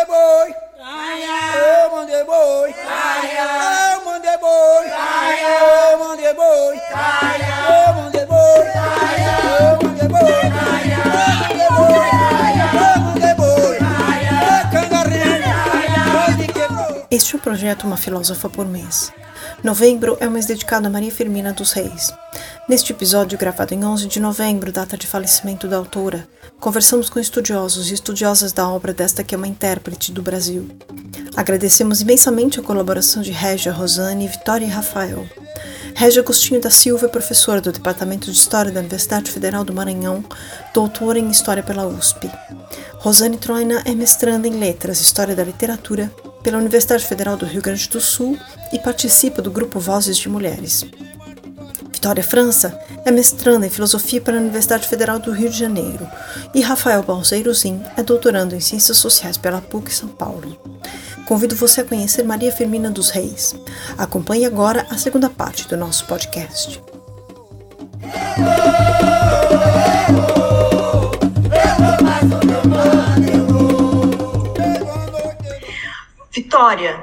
mandei boi. Eu mandei boi. Eu mandei boi. Eu mandei boi. Eu mandei boi. Eu mandei boi. Eu mandei boi. Este é o projeto Uma Filósofa por Mês. Novembro é o mês dedicado a Maria Firmina dos Reis. Neste episódio, gravado em 11 de novembro, data de falecimento da autora, conversamos com estudiosos e estudiosas da obra desta que é uma intérprete do Brasil. Agradecemos imensamente a colaboração de Régia, Rosane, Vitória e Rafael. Régia Agostinho da Silva é professora do Departamento de História da Universidade Federal do Maranhão, doutora em História pela USP. Rosane Troina é mestranda em Letras, História da Literatura, pela Universidade Federal do Rio Grande do Sul e participa do grupo Vozes de Mulheres. Vitória França é mestranda em Filosofia pela Universidade Federal do Rio de Janeiro e Rafael Balzeirosim é doutorando em Ciências Sociais pela PUC São Paulo. Convido você a conhecer Maria Firmina dos Reis. Acompanhe agora a segunda parte do nosso podcast. Vitória,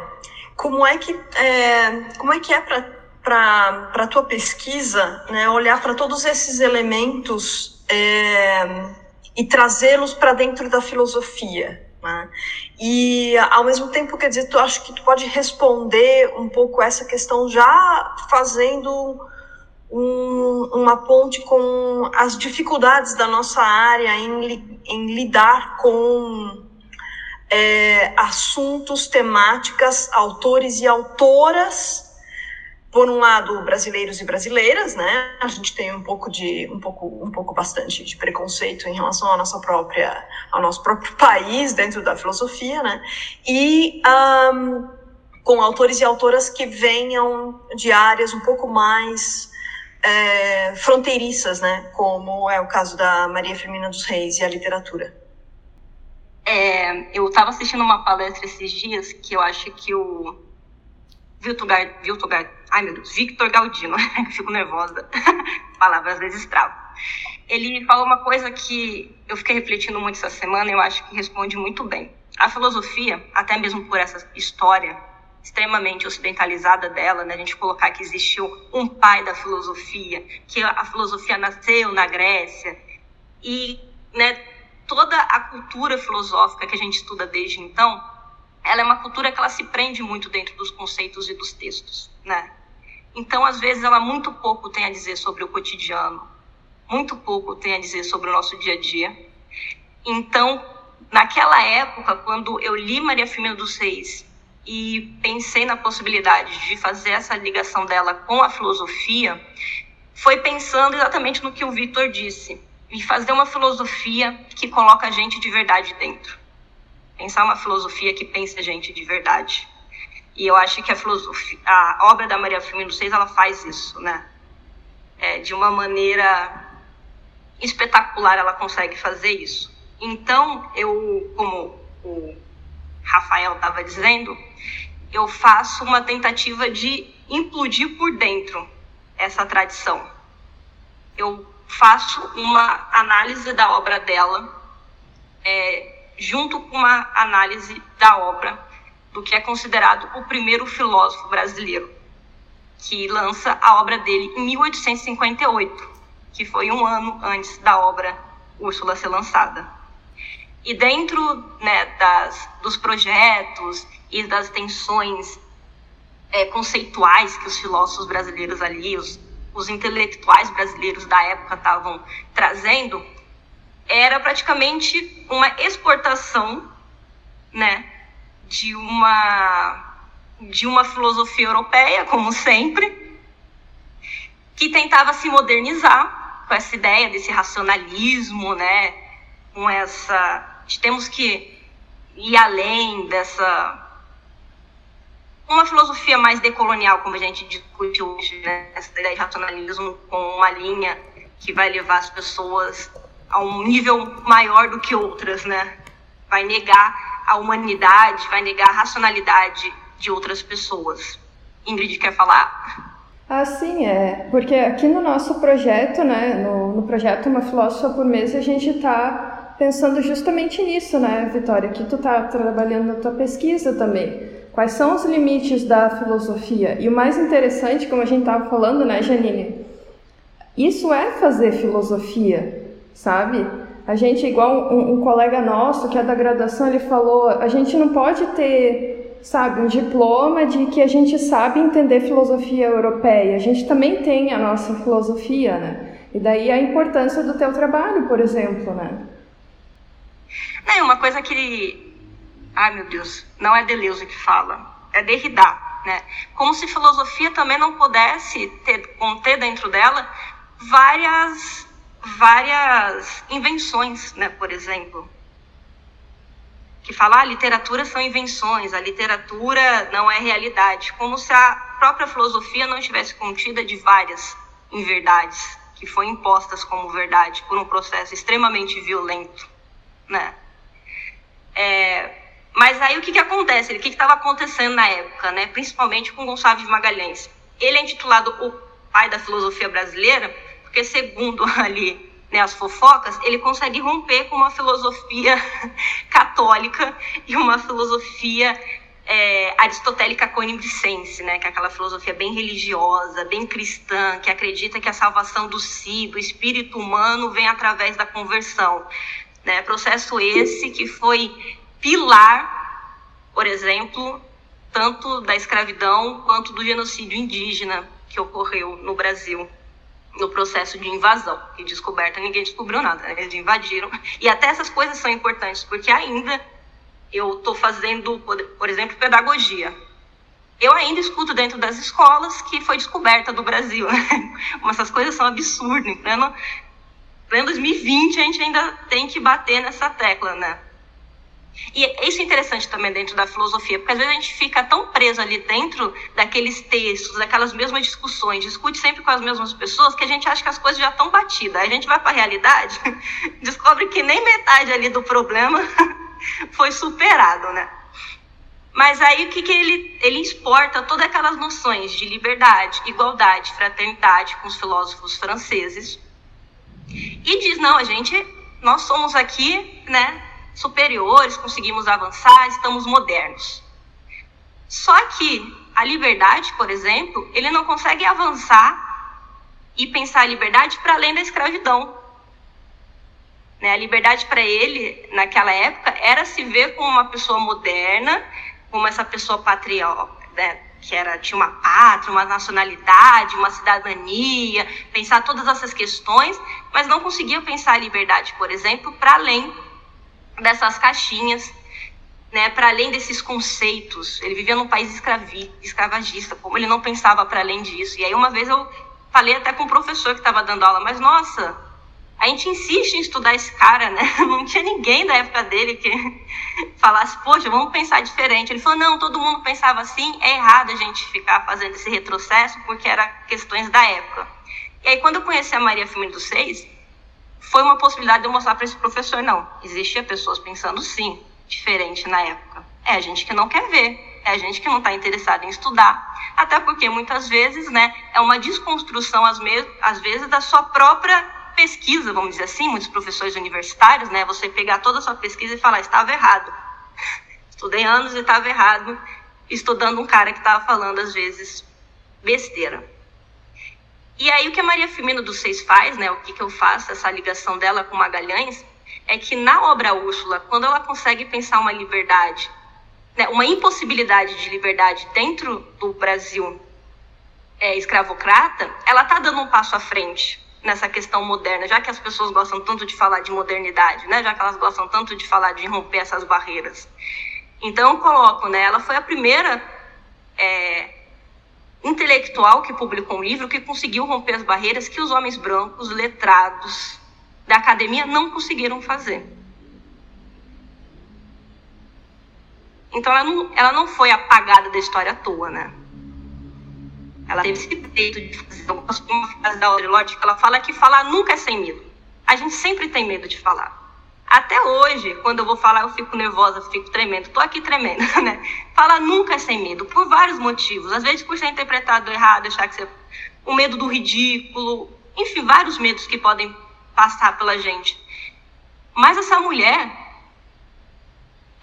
como é que é, como é que é para para a tua pesquisa, né, olhar para todos esses elementos é, e trazê-los para dentro da filosofia. Né? E, ao mesmo tempo, quer dizer, tu acho que tu pode responder um pouco essa questão já fazendo um, uma ponte com as dificuldades da nossa área em, em lidar com é, assuntos, temáticas, autores e autoras por um lado brasileiros e brasileiras, né? A gente tem um pouco de um pouco um pouco bastante de preconceito em relação à nossa própria ao nosso próprio país dentro da filosofia, né? E um, com autores e autoras que venham de áreas um pouco mais é, fronteiriças, né? Como é o caso da Maria Firmina dos Reis e a literatura. É, eu estava assistindo uma palestra esses dias que eu acho que o Viltor, Viltor, ai meu Deus, Victor Galdino, fico nervosa, palavras às vezes travo. Ele falou uma coisa que eu fiquei refletindo muito essa semana e eu acho que responde muito bem. A filosofia, até mesmo por essa história extremamente ocidentalizada dela, né? a gente colocar que existiu um pai da filosofia, que a filosofia nasceu na Grécia, e né, toda a cultura filosófica que a gente estuda desde então, ela é uma cultura que ela se prende muito dentro dos conceitos e dos textos, né? Então, às vezes, ela muito pouco tem a dizer sobre o cotidiano, muito pouco tem a dizer sobre o nosso dia a dia. Então, naquela época, quando eu li Maria Firmina dos Reis e pensei na possibilidade de fazer essa ligação dela com a filosofia, foi pensando exatamente no que o Vitor disse, e fazer uma filosofia que coloca a gente de verdade dentro pensar uma filosofia que pense a gente de verdade. E eu acho que a, a obra da Maria Firmino Seis ela faz isso, né? É, de uma maneira espetacular ela consegue fazer isso. Então, eu, como o Rafael estava dizendo, eu faço uma tentativa de implodir por dentro essa tradição. Eu faço uma análise da obra dela, é, junto com uma análise da obra do que é considerado o primeiro filósofo brasileiro, que lança a obra dele em 1858, que foi um ano antes da obra Úrsula ser lançada. E dentro né, das, dos projetos e das tensões é, conceituais que os filósofos brasileiros ali, os, os intelectuais brasileiros da época estavam trazendo, era praticamente uma exportação, né, de uma de uma filosofia europeia, como sempre, que tentava se modernizar com essa ideia desse racionalismo, né, com essa de temos que ir além dessa uma filosofia mais decolonial, como a gente discute hoje, né? essa ideia de racionalismo com uma linha que vai levar as pessoas a um nível maior do que outras, né? Vai negar a humanidade, vai negar a racionalidade de outras pessoas. Ingrid quer falar? Ah, sim, é. Porque aqui no nosso projeto, né, no, no projeto Uma Filósofa por Mês, a gente está pensando justamente nisso, né, Vitória? Que tu está trabalhando na tua pesquisa também. Quais são os limites da filosofia? E o mais interessante, como a gente estava falando, né, Janine? Isso é fazer filosofia, sabe? A gente, igual um, um colega nosso que é da graduação, ele falou: a gente não pode ter, sabe, um diploma de que a gente sabe entender filosofia europeia. A gente também tem a nossa filosofia, né? E daí a importância do teu trabalho, por exemplo, né? É uma coisa que, ai meu Deus, não é Deleuze que fala, é Derrida, né? Como se filosofia também não pudesse ter, conter dentro dela várias, várias invenções, né? Por exemplo, que fala, ah, a literatura são invenções, a literatura não é realidade, como se a própria filosofia não estivesse contida de várias inverdades que foram impostas como verdade por um processo extremamente violento, né? É, mas aí o que, que acontece? O que estava acontecendo na época, né? Principalmente com Gonçalves Magalhães. Ele é intitulado o pai da filosofia brasileira, porque segundo ali né, as fofocas, ele consegue romper com uma filosofia católica e uma filosofia é, aristotélica conimbricense, né, que é aquela filosofia bem religiosa, bem cristã, que acredita que a salvação do si, do espírito humano, vem através da conversão. Né? Processo esse que foi pilar, por exemplo, tanto da escravidão quanto do genocídio indígena que ocorreu no Brasil no processo de invasão e descoberta ninguém descobriu nada né? eles invadiram e até essas coisas são importantes porque ainda eu estou fazendo, por exemplo, pedagogia. Eu ainda escuto dentro das escolas que foi descoberta do Brasil. Né? Essas coisas são absurdas. Em pleno, pleno 2020 a gente ainda tem que bater nessa tecla, né? E isso é interessante também dentro da filosofia, porque às vezes a gente fica tão preso ali dentro daqueles textos, daquelas mesmas discussões, discute sempre com as mesmas pessoas, que a gente acha que as coisas já estão batidas. Aí a gente vai para a realidade, descobre que nem metade ali do problema foi superado, né? Mas aí o que, que ele, ele exporta todas aquelas noções de liberdade, igualdade, fraternidade com os filósofos franceses e diz, não, a gente, nós somos aqui, né, superiores, conseguimos avançar, estamos modernos. Só que a liberdade, por exemplo, ele não consegue avançar e pensar a liberdade para além da escravidão. Né? A liberdade para ele, naquela época, era se ver como uma pessoa moderna, como essa pessoa patriota, né? que era, tinha uma pátria, uma nacionalidade, uma cidadania, pensar todas essas questões, mas não conseguia pensar a liberdade, por exemplo, para além dessas caixinhas, né, para além desses conceitos. Ele vivia num país escravi, escravagista, como ele não pensava para além disso. E aí uma vez eu falei até com um professor que estava dando aula, mas nossa, a gente insiste em estudar esse cara, né? Não tinha ninguém da época dele que falasse, poxa, vamos pensar diferente. Ele falou, não, todo mundo pensava assim, é errado a gente ficar fazendo esse retrocesso porque era questões da época. E aí, quando eu conheci a Maria Firmino dos Seis, foi uma possibilidade de eu mostrar para esse professor, não, existia pessoas pensando sim, diferente na época. É a gente que não quer ver, é a gente que não está interessado em estudar. Até porque muitas vezes, né, é uma desconstrução, às, às vezes, da sua própria pesquisa, vamos dizer assim, muitos professores universitários, né? Você pegar toda a sua pesquisa e falar, estava errado. Estudei anos e estava errado, estudando um cara que estava falando, às vezes, besteira. E aí o que a Maria Firmino dos Seis faz, né? O que, que eu faço, essa ligação dela com Magalhães, é que na obra Úrsula, quando ela consegue pensar uma liberdade, né, uma impossibilidade de liberdade dentro do Brasil é, escravocrata, ela está dando um passo à frente nessa questão moderna, já que as pessoas gostam tanto de falar de modernidade, né? Já que elas gostam tanto de falar de romper essas barreiras. Então, eu coloco, né? Ela foi a primeira é, intelectual que publicou um livro que conseguiu romper as barreiras que os homens brancos, letrados da academia não conseguiram fazer. Então, ela não, ela não foi apagada da história à toa, né? Ela teve esse direito de fazer uma frase da Audre Lorde que ela fala que falar nunca é sem medo. A gente sempre tem medo de falar. Até hoje, quando eu vou falar, eu fico nervosa, fico tremendo. Tô aqui tremendo, né? Falar nunca é sem medo, por vários motivos. Às vezes por ser interpretado errado, achar que você... O medo do ridículo, enfim, vários medos que podem passar pela gente. Mas essa mulher,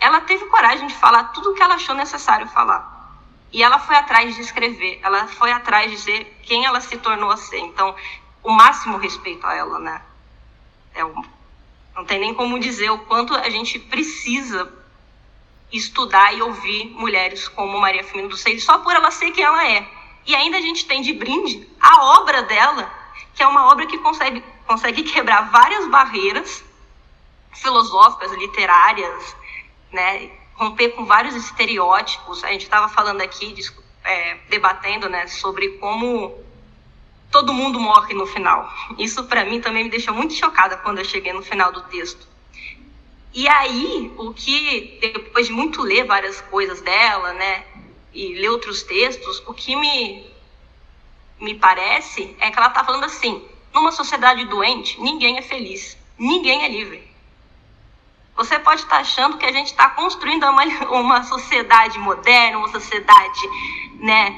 ela teve coragem de falar tudo o que ela achou necessário falar. E ela foi atrás de escrever, ela foi atrás de ser quem ela se tornou a ser. Então, o máximo respeito a ela, né? É um, não tem nem como dizer o quanto a gente precisa estudar e ouvir mulheres como Maria Firmina dos Seis, só por ela ser quem ela é. E ainda a gente tem de brinde a obra dela, que é uma obra que consegue, consegue quebrar várias barreiras filosóficas, literárias, né? romper com vários estereótipos. A gente estava falando aqui, é, debatendo, né, sobre como todo mundo morre no final. Isso para mim também me deixou muito chocada quando eu cheguei no final do texto. E aí, o que depois de muito ler várias coisas dela, né, e ler outros textos, o que me me parece é que ela está falando assim: numa sociedade doente, ninguém é feliz, ninguém é livre. Você pode estar achando que a gente está construindo uma, uma sociedade moderna, uma sociedade, né,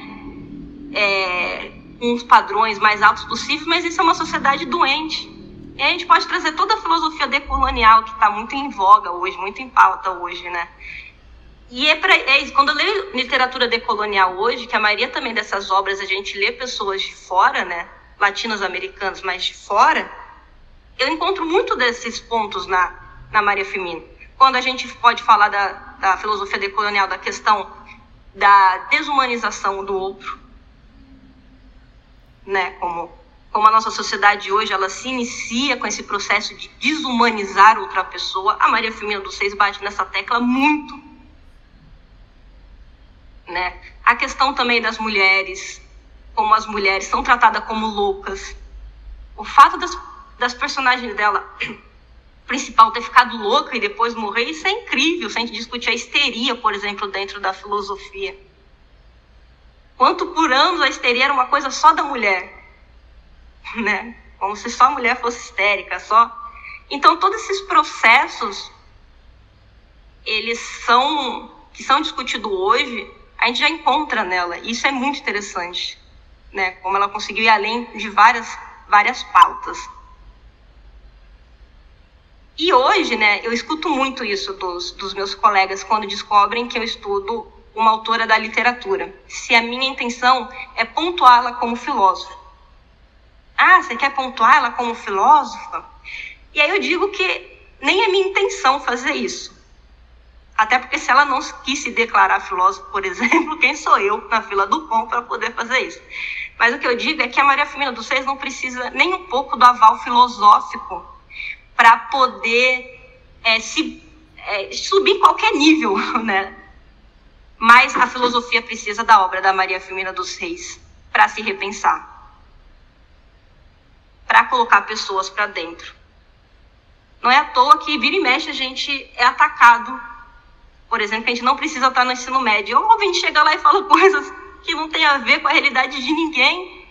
é, com os padrões mais altos possíveis, mas isso é uma sociedade doente. E a gente pode trazer toda a filosofia decolonial que está muito em voga hoje, muito em pauta hoje, né? E é, pra, é isso, quando eu leio literatura decolonial hoje, que a maioria também dessas obras a gente lê pessoas de fora, né? Latinos americanos, mas de fora, eu encontro muito desses pontos na, na Maria Firmino. Quando a gente pode falar da, da filosofia decolonial, da questão da desumanização do outro, né? Como, como a nossa sociedade hoje ela se inicia com esse processo de desumanizar outra pessoa, a Maria Firmina dos Seis bate nessa tecla muito. Né? A questão também das mulheres, como as mulheres são tratadas como loucas. O fato das, das personagens dela principal ter ficado louca e depois morrer, isso é incrível, se a gente discutir a histeria, por exemplo, dentro da filosofia. Quanto por anos a histeria era uma coisa só da mulher, né? Como se só a mulher fosse histérica, só. Então todos esses processos, eles são que são discutidos hoje, a gente já encontra nela. E isso é muito interessante, né? Como ela conseguiu ir além de várias várias pautas. E hoje, né, eu escuto muito isso dos, dos meus colegas quando descobrem que eu estudo uma autora da literatura. Se a minha intenção é pontuá-la como filósofa. Ah, você quer pontuá-la como filósofa? E aí eu digo que nem é minha intenção fazer isso. Até porque se ela não quis se declarar filósofa, por exemplo, quem sou eu na fila do pão para poder fazer isso? Mas o que eu digo é que a Maria Firmina dos Seis não precisa nem um pouco do aval filosófico para poder é, se, é, subir qualquer nível, né? Mas a filosofia precisa da obra da Maria Firmina dos Reis para se repensar, para colocar pessoas para dentro. Não é à toa que vira e mexe a gente é atacado. Por exemplo, a gente não precisa estar no ensino médio. Ou a gente chega lá e fala coisas que não tem a ver com a realidade de ninguém.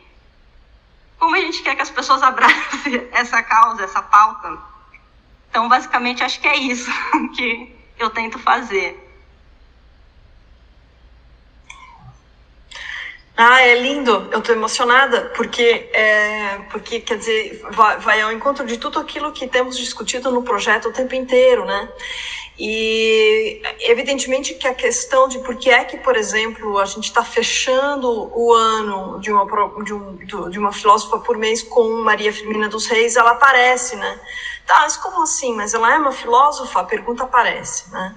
Como a gente quer que as pessoas abracem essa causa, essa pauta? Então, basicamente, acho que é isso que eu tento fazer. Ah, é lindo. Eu estou emocionada porque, é, porque quer dizer, vai, vai, ao encontro de tudo aquilo que temos discutido no projeto o tempo inteiro, né? E evidentemente que a questão de por que é que, por exemplo, a gente está fechando o ano de uma, de, um, de uma filósofa por mês com Maria Firmina dos Reis, ela aparece, né? Tá, mas como assim? Mas ela é uma filósofa? A pergunta aparece, né?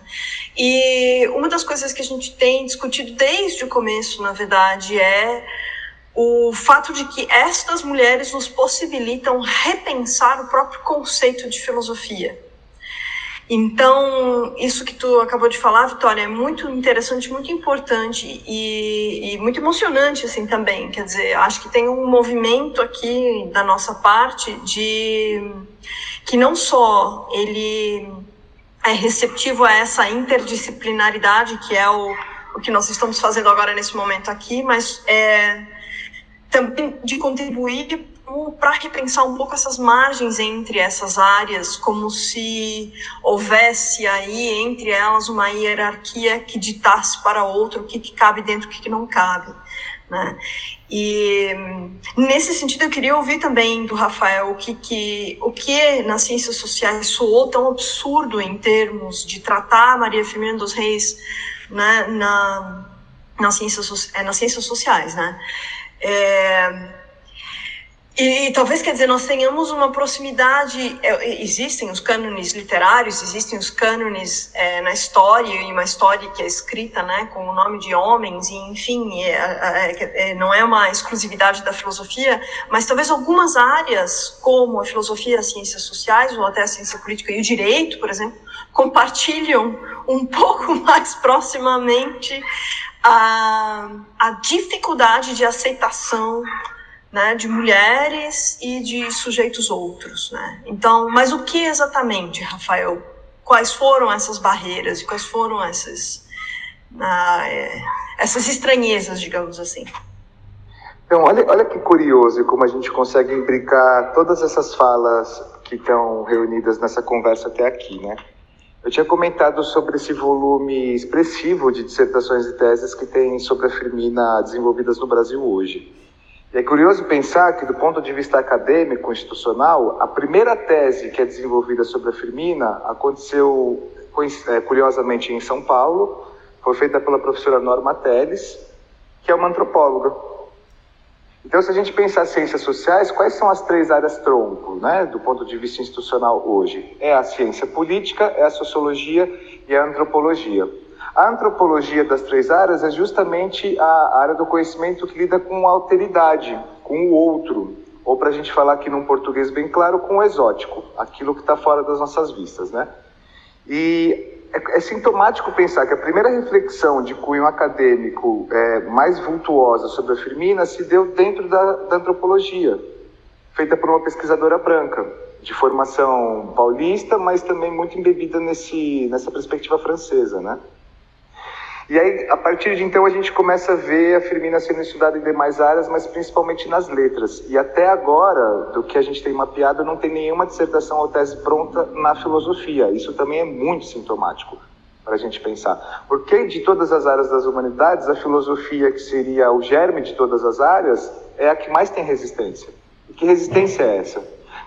E uma das coisas que a gente tem discutido desde o começo, na verdade, é o fato de que estas mulheres nos possibilitam repensar o próprio conceito de filosofia. Então, isso que tu acabou de falar, Vitória, é muito interessante, muito importante e, e, muito emocionante, assim, também. Quer dizer, acho que tem um movimento aqui da nossa parte de que não só ele é receptivo a essa interdisciplinaridade, que é o, o que nós estamos fazendo agora nesse momento aqui, mas é também de contribuir para repensar um pouco essas margens entre essas áreas, como se houvesse aí entre elas uma hierarquia que ditasse para outro o que, que cabe dentro o que, que não cabe. Né? E nesse sentido eu queria ouvir também do Rafael o que, que, o que nas ciências sociais soou tão absurdo em termos de tratar a Maria Firmina dos Reis né, na, nas, ciências, é, nas ciências sociais. Né? É, e, talvez, quer dizer, nós tenhamos uma proximidade. É, existem os cânones literários, existem os cânones é, na história, e uma história que é escrita né, com o nome de homens, e enfim, é, é, é, não é uma exclusividade da filosofia, mas talvez algumas áreas, como a filosofia, as ciências sociais, ou até a ciência política e o direito, por exemplo, compartilham um pouco mais proximamente a, a dificuldade de aceitação né, de mulheres e de sujeitos outros, né? Então, mas o que exatamente, Rafael? Quais foram essas barreiras e quais foram essas ah, é, essas estranhezas, digamos assim? Então, olha, olha que curioso como a gente consegue imbricar todas essas falas que estão reunidas nessa conversa até aqui, né? Eu tinha comentado sobre esse volume expressivo de dissertações e teses que tem sobre a Firmina desenvolvidas no Brasil hoje. É curioso pensar que, do ponto de vista acadêmico, institucional, a primeira tese que é desenvolvida sobre a Firmina aconteceu, é, curiosamente, em São Paulo, foi feita pela professora Norma Teles, que é uma antropóloga. Então, se a gente pensar ciências sociais, quais são as três áreas tronco, né, do ponto de vista institucional hoje? É a ciência política, é a sociologia e a antropologia. A antropologia das três áreas é justamente a área do conhecimento que lida com a alteridade, com o outro, ou para a gente falar aqui num português bem claro, com o exótico, aquilo que está fora das nossas vistas, né? E é, é, sintomático pensar que a primeira reflexão de cunho acadêmico é, mais vultuosa sobre a Firmina se deu dentro da, da antropologia, feita por uma pesquisadora branca, de formação paulista, mas também muito embebida nesse, nessa perspectiva francesa, né? E aí, a partir de então, a gente começa a ver a Firmina sendo estudada em demais áreas, mas principalmente nas letras. E até agora, do que a gente tem mapeado, não tem nenhuma dissertação ou tese pronta na filosofia. Isso também é muito sintomático para a gente pensar. Porque de todas as áreas das humanidades, a filosofia, que seria o germe de todas as áreas, é a que mais tem resistência. E que resistência é essa?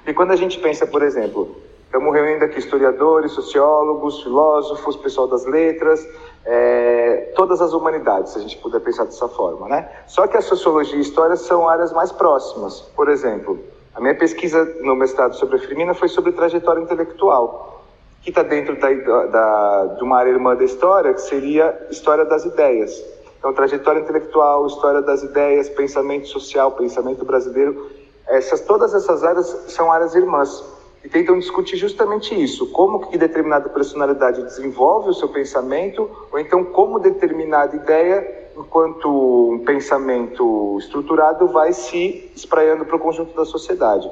E quando a gente pensa, por exemplo, estamos reunindo aqui historiadores, sociólogos, filósofos, pessoal das letras, é, todas as humanidades, se a gente puder pensar dessa forma, né? Só que a sociologia e a história são áreas mais próximas. Por exemplo, a minha pesquisa no mestrado sobre a Firmina foi sobre trajetória intelectual, que está dentro da, da, de uma área irmã da história, que seria história das ideias. Então, trajetória intelectual, história das ideias, pensamento social, pensamento brasileiro, essas, todas essas áreas são áreas irmãs e tentam discutir justamente isso, como que determinada personalidade desenvolve o seu pensamento, ou então como determinada ideia, enquanto um pensamento estruturado, vai se espraiando para o conjunto da sociedade.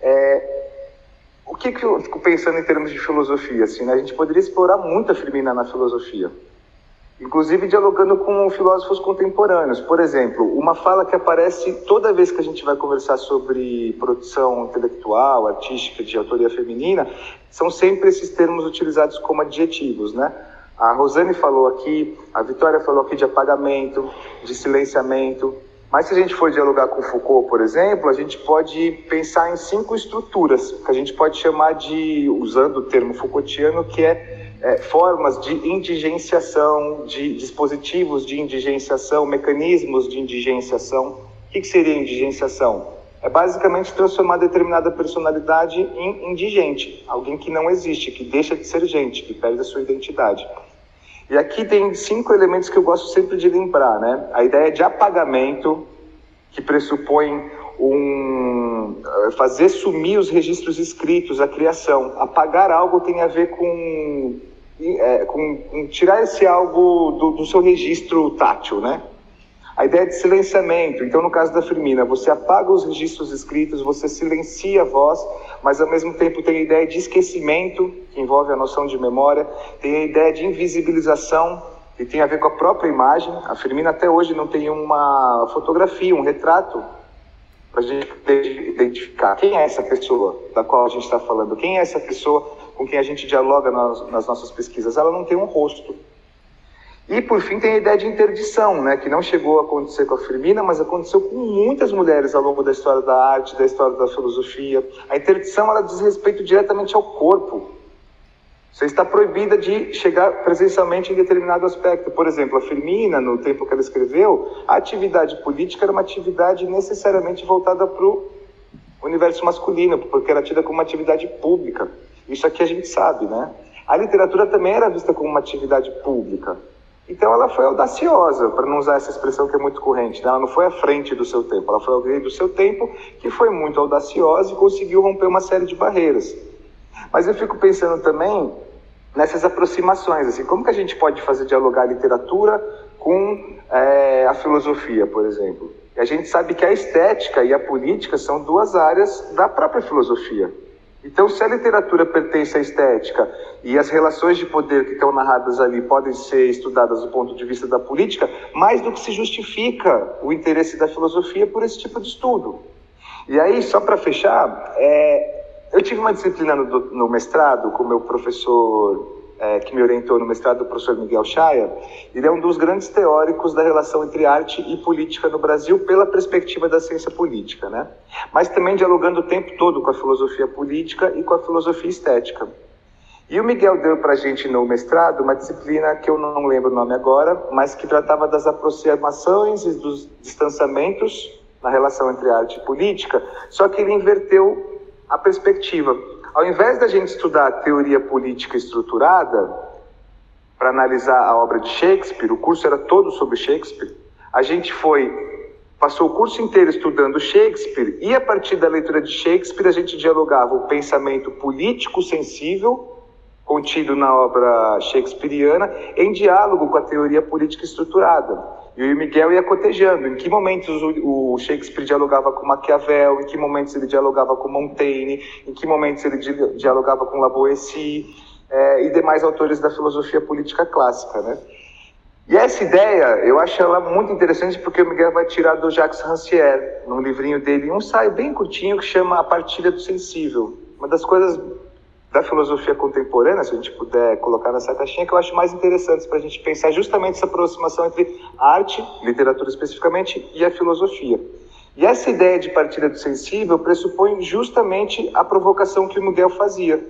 É, o que, que eu fico pensando em termos de filosofia? Assim, né? A gente poderia explorar muito a Firmina na filosofia inclusive dialogando com filósofos contemporâneos. Por exemplo, uma fala que aparece toda vez que a gente vai conversar sobre produção intelectual, artística, de autoria feminina, são sempre esses termos utilizados como adjetivos, né? A Rosane falou aqui, a Vitória falou aqui de apagamento, de silenciamento. Mas se a gente for dialogar com Foucault, por exemplo, a gente pode pensar em cinco estruturas que a gente pode chamar de, usando o termo Foucaultiano, que é é, formas de indigenciação, de dispositivos de indigenciação, mecanismos de indigenciação. O que, que seria indigenciação? É basicamente transformar determinada personalidade em indigente, alguém que não existe, que deixa de ser gente, que perde a sua identidade. E aqui tem cinco elementos que eu gosto sempre de lembrar, né? A ideia de apagamento, que pressupõe um fazer sumir os registros escritos, a criação. Apagar algo tem a ver com é, com, com, tirar esse algo do, do, seu registro tátil, né? A ideia de silenciamento. Então, no caso da Firmina, você apaga os registros escritos, você silencia a voz, mas ao mesmo tempo tem a ideia de esquecimento, que envolve a noção de memória, tem a ideia de invisibilização, que tem a ver com a própria imagem. A Firmina até hoje não tem uma fotografia, um retrato para a gente identificar quem é essa pessoa da qual a gente está falando, quem é essa pessoa com quem a gente dialoga nas, nas nossas pesquisas. Ela não tem um rosto. E, por fim, tem a ideia de interdição, né, que não chegou a acontecer com a Firmina, mas aconteceu com muitas mulheres ao longo da história da arte, da história da filosofia. A interdição ela diz respeito diretamente ao corpo. Você está proibida de chegar presencialmente em determinado aspecto. Por exemplo, a Firmina, no tempo que ela escreveu, a atividade política era uma atividade necessariamente voltada para o universo masculino, porque era tida como uma atividade pública. Isso aqui a gente sabe, né? A literatura também era vista como uma atividade pública. Então ela foi audaciosa, para não usar essa expressão que é muito corrente. Né? Ela não foi à frente do seu tempo, ela foi alguém do seu tempo que foi muito audaciosa e conseguiu romper uma série de barreiras. Mas eu fico pensando também nessas aproximações, assim, como que a gente pode fazer dialogar a literatura com é, a filosofia, por exemplo? E a gente sabe que a estética e a política são duas áreas da própria filosofia. Então, se a literatura pertence à estética e as relações de poder que estão narradas ali podem ser estudadas do ponto de vista da política, mais do que se justifica o interesse da filosofia por esse tipo de estudo. E aí, só para fechar, é, eu tive uma disciplina no, no mestrado com o meu professor é, que me orientou no mestrado, o professor Miguel Chaya, ele é um dos grandes teóricos da relação entre arte e política no Brasil pela perspectiva da ciência política, né? Mas também dialogando o tempo todo com a filosofia política e com a filosofia estética. E o Miguel deu para a gente no mestrado uma disciplina que eu não lembro o nome agora, mas que tratava das aproximações e dos distanciamentos na relação entre arte e política, só que ele inverteu a perspectiva. Ao invés da gente estudar teoria política estruturada, para analisar a obra de Shakespeare, o curso era todo sobre Shakespeare, a gente foi, passou o curso inteiro estudando Shakespeare, e a partir da leitura de Shakespeare a gente dialogava o pensamento político sensível, contido na obra shakespeariana, em diálogo com a teoria política estruturada. E o Miguel ia cotejando em que momentos o, Shakespeare dialogava com Maquiavel, em que momentos ele dialogava com Montaigne, em que momentos ele dialogava com Lavoisier é, e demais autores da filosofia política clássica, né? E essa ideia, eu acho ela muito interessante porque o Miguel vai tirar do Jacques Rancière, num livrinho dele, um ensaio bem curtinho que chama A Partilha do Sensível. Uma das coisas da filosofia contemporânea, se a gente puder colocar nessa caixinha, que eu acho mais interessantes para a gente pensar justamente essa aproximação entre arte, literatura especificamente, e a filosofia. E essa ideia de partilha do sensível pressupõe justamente a provocação que o Miguel fazia.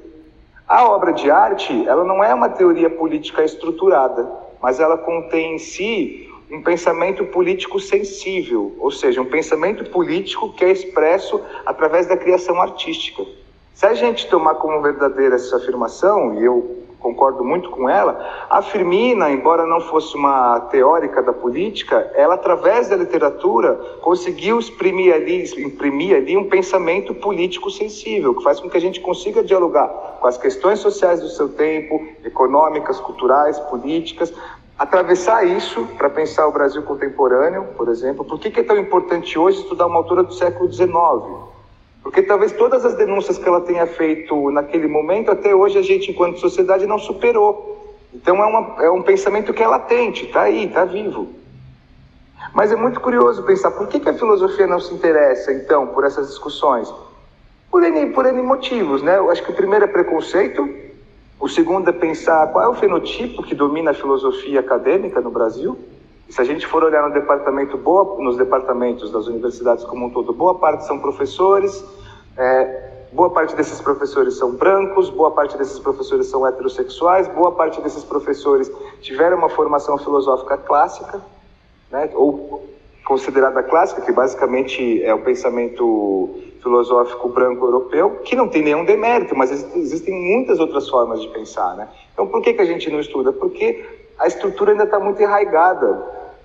A obra de arte, ela não é uma teoria política estruturada, mas ela contém em si um pensamento político sensível, ou seja, um pensamento político que é expresso através da criação artística. Se a gente tomar como verdadeira essa afirmação, e eu concordo muito com ela, a Firmina, embora não fosse uma teórica da política, ela, através da literatura, conseguiu exprimir ali, imprimir ali um pensamento político sensível, que faz com que a gente consiga dialogar com as questões sociais do seu tempo, econômicas, culturais, políticas, atravessar isso para pensar o Brasil contemporâneo, por exemplo. Por que, que é tão importante hoje estudar uma autora do século XIX? Porque talvez todas as denúncias que ela tenha feito naquele momento, até hoje a gente, enquanto sociedade, não superou. Então é, uma, é um pensamento que é latente, está aí, está vivo. Mas é muito curioso pensar por que, que a filosofia não se interessa, então, por essas discussões? Por N, por N motivos, né? Eu acho que o primeiro é preconceito, o segundo é pensar qual é o fenotipo que domina a filosofia acadêmica no Brasil. Se a gente for olhar no departamento boa, nos departamentos das universidades como um todo, boa parte são professores, é, boa parte desses professores são brancos, boa parte desses professores são heterossexuais, boa parte desses professores tiveram uma formação filosófica clássica, né, ou considerada clássica, que basicamente é o pensamento filosófico branco europeu, que não tem nenhum demérito, mas existem muitas outras formas de pensar, né? Então, por que, que a gente não estuda? Porque a estrutura ainda está muito enraigada,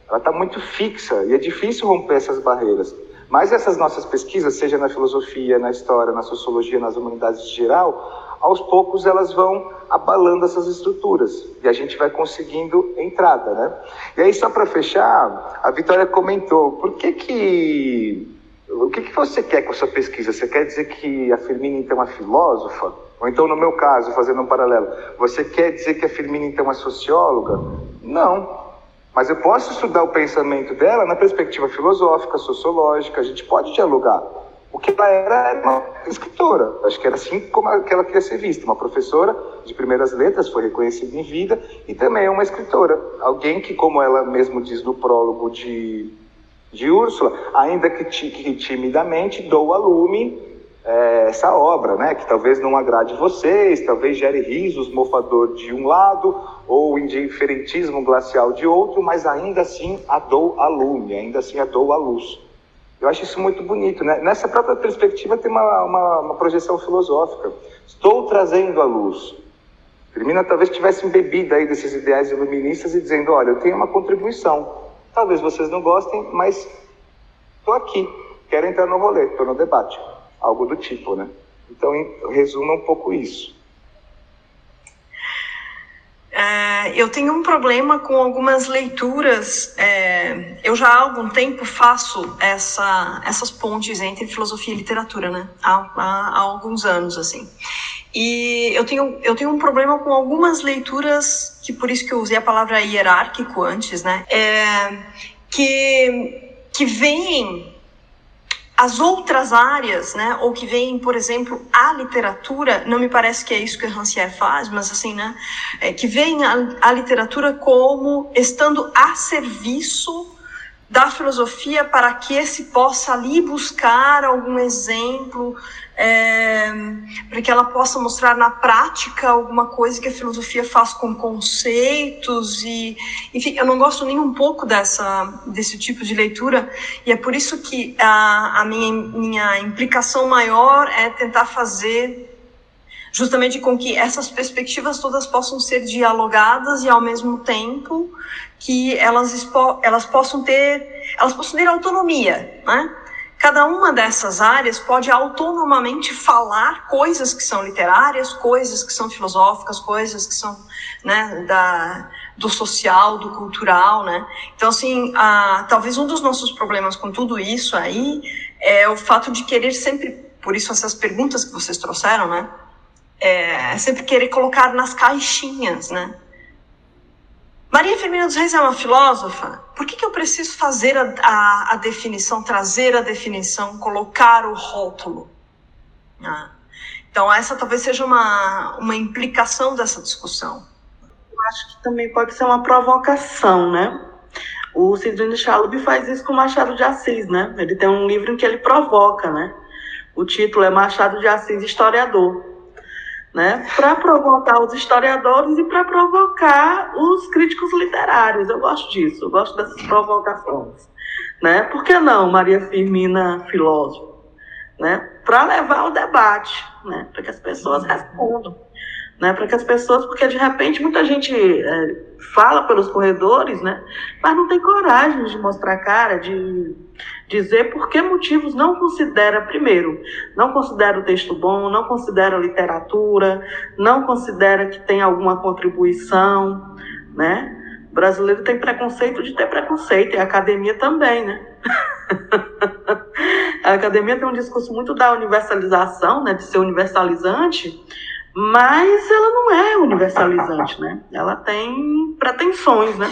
ela está muito fixa e é difícil romper essas barreiras. Mas essas nossas pesquisas, seja na filosofia, na história, na sociologia, nas humanidades em geral, aos poucos elas vão abalando essas estruturas e a gente vai conseguindo entrada, né? E aí só para fechar, a Vitória comentou, por que que o que, que você quer com a sua pesquisa? Você quer dizer que a Firmina então é filósofa? Ou então, no meu caso, fazendo um paralelo, você quer dizer que a Firmina então é socióloga? Não. Mas eu posso estudar o pensamento dela na perspectiva filosófica, sociológica, a gente pode dialogar. o que ela era era uma escritora. Acho que era assim como ela queria ser vista. Uma professora de primeiras letras, foi reconhecida em vida, e também uma escritora. Alguém que, como ela mesmo diz no prólogo de, de Úrsula, ainda que, que timidamente, dou a lume é, essa obra, né? que talvez não agrade vocês, talvez gere risos mofador de um lado, ou indiferentismo glacial de outro, mas ainda assim a dou a lume, ainda assim a dou a luz. Eu acho isso muito bonito. Né? Nessa própria perspectiva tem uma, uma, uma projeção filosófica. Estou trazendo a luz. Firmina talvez tivesse embebida aí desses ideais iluministas e dizendo, olha, eu tenho uma contribuição. Talvez vocês não gostem, mas estou aqui, quero entrar no rolê, estou no debate. Algo do tipo, né? Então, resuma um pouco isso. É, eu tenho um problema com algumas leituras. É, eu já há algum tempo faço essa, essas pontes entre filosofia e literatura, né? Há, há, há, alguns anos, assim. E eu tenho, eu tenho um problema com algumas leituras, que por isso que eu usei a palavra hierárquico antes, né? É, que, que vêm as outras áreas, né, ou que vem, por exemplo, a literatura, não me parece que é isso que Rancière faz, mas assim, né, é, que vem a, a literatura como estando a serviço da filosofia para que se possa ali buscar algum exemplo, é, para que ela possa mostrar na prática alguma coisa que a filosofia faz com conceitos e, enfim, eu não gosto nem um pouco dessa desse tipo de leitura e é por isso que a, a minha minha implicação maior é tentar fazer justamente com que essas perspectivas todas possam ser dialogadas e ao mesmo tempo que elas, elas possam ter elas possam ter autonomia, né? Cada uma dessas áreas pode autonomamente falar coisas que são literárias, coisas que são filosóficas, coisas que são né, da, do social, do cultural, né? Então, assim, a, talvez um dos nossos problemas com tudo isso aí é o fato de querer sempre, por isso essas perguntas que vocês trouxeram, né? É, sempre querer colocar nas caixinhas, né? Maria Firmina dos Reis é uma filósofa? Por que, que eu preciso fazer a, a, a definição, trazer a definição, colocar o rótulo? Ah. Então, essa talvez seja uma, uma implicação dessa discussão. Eu acho que também pode ser uma provocação, né? O Sidney Chalub faz isso com Machado de Assis, né? Ele tem um livro em que ele provoca, né? O título é Machado de Assis Historiador né, para provocar os historiadores e para provocar os críticos literários. Eu gosto disso, eu gosto dessas provocações. Né? Por que não Maria Firmina filósofa? Né? Para levar o debate, né? para que as pessoas respondam. Né? Para que as pessoas, porque de repente muita gente é, fala pelos corredores, né? mas não tem coragem de mostrar a cara, de dizer por que motivos não considera, primeiro, não considera o texto bom, não considera a literatura, não considera que tem alguma contribuição, né? O brasileiro tem preconceito de ter preconceito, e a academia também, né? a academia tem um discurso muito da universalização, né, de ser universalizante, mas ela não é universalizante, né? Ela tem pretensões, né?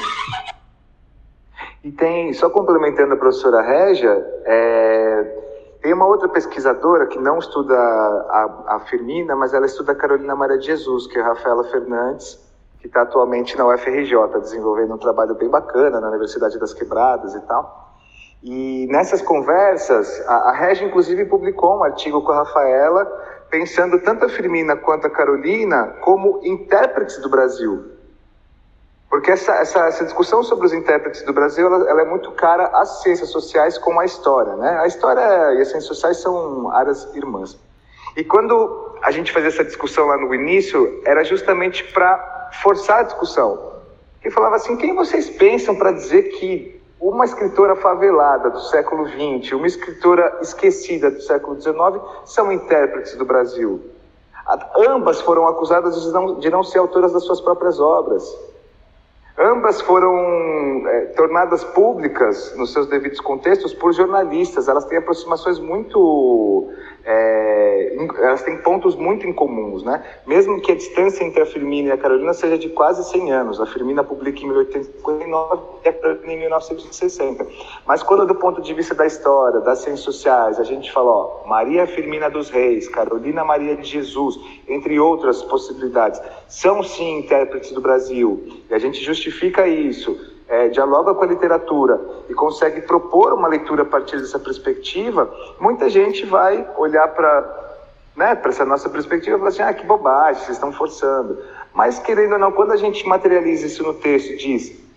E tem, só complementando a professora Régia, é, tem uma outra pesquisadora que não estuda a, a Firmina, mas ela estuda a Carolina Maria de Jesus, que é a Rafaela Fernandes, que está atualmente na UFRJ, desenvolvendo um trabalho bem bacana na Universidade das Quebradas e tal. E nessas conversas, a, a Régia, inclusive, publicou um artigo com a Rafaela, pensando tanto a Firmina quanto a Carolina como intérpretes do Brasil. Porque essa, essa, essa, discussão sobre os intérpretes do Brasil, ela, ela, é muito cara às ciências sociais como à história, né? A história e as ciências sociais são áreas irmãs. E quando a gente fazia essa discussão lá no início, era justamente para forçar a discussão. Que falava assim, quem vocês pensam para dizer que uma escritora favelada do século XX, uma escritora esquecida do século XIX, são intérpretes do Brasil? Ambas foram acusadas de não, de não ser autoras das suas próprias obras. Ambas foram é, tornadas públicas nos seus devidos contextos por jornalistas. Elas têm aproximações muito é, elas têm pontos muito incomuns, né? Mesmo que a distância entre a Firmina e a Carolina seja de quase 100 anos. A Firmina publica em 1859 e a Carolina em 1960. Mas quando do ponto de vista da história, das ciências sociais, a gente fala, ó, Maria Firmina dos Reis, Carolina Maria de Jesus, entre outras possibilidades, são sim intérpretes do Brasil. E a gente justifica isso é, dialoga com a literatura e consegue propor uma leitura a partir dessa perspectiva, muita gente vai olhar para né, para essa nossa perspectiva e falar assim: ah, que bobagem, vocês estão forçando. Mas, querendo ou não, quando a gente materializa isso no texto e diz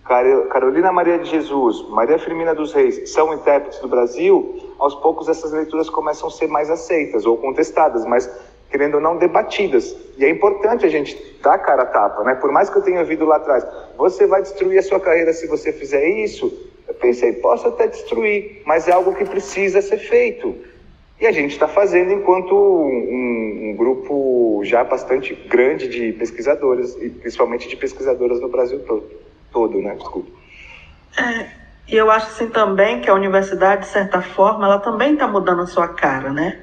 Carolina Maria de Jesus, Maria Firmina dos Reis são intérpretes do Brasil, aos poucos essas leituras começam a ser mais aceitas ou contestadas, mas querendo ou não, debatidas. E é importante a gente dar cara a tapa, né? Por mais que eu tenha ouvido lá atrás, você vai destruir a sua carreira se você fizer isso. Eu pensei, posso até destruir, mas é algo que precisa ser feito. E a gente está fazendo enquanto um, um, grupo já bastante grande de pesquisadores, e principalmente de pesquisadoras no Brasil todo, todo né? Desculpa. É, e eu acho assim também que a universidade, de certa forma, ela também está mudando a sua cara, né?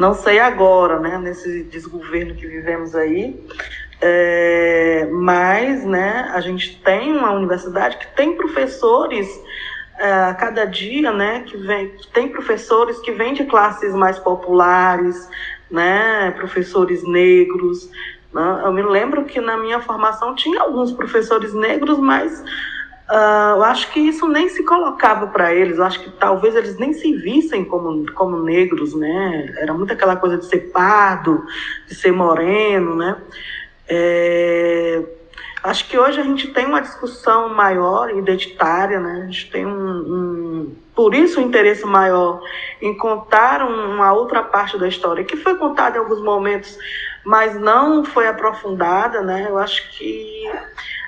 Não sei agora, né, nesse desgoverno que vivemos aí, é, mas, né, a gente tem uma universidade que tem professores é, a cada dia, né, que vem, tem professores que vêm de classes mais populares, né, professores negros. Né? Eu me lembro que na minha formação tinha alguns professores negros, mas Uh, eu acho que isso nem se colocava para eles, eu acho que talvez eles nem se vissem como, como negros, né? Era muito aquela coisa de ser pardo, de ser moreno, né? É, acho que hoje a gente tem uma discussão maior, identitária, né? A gente tem um, um por isso o interesse maior em contar uma outra parte da história, que foi contada em alguns momentos, mas não foi aprofundada, né? Eu acho que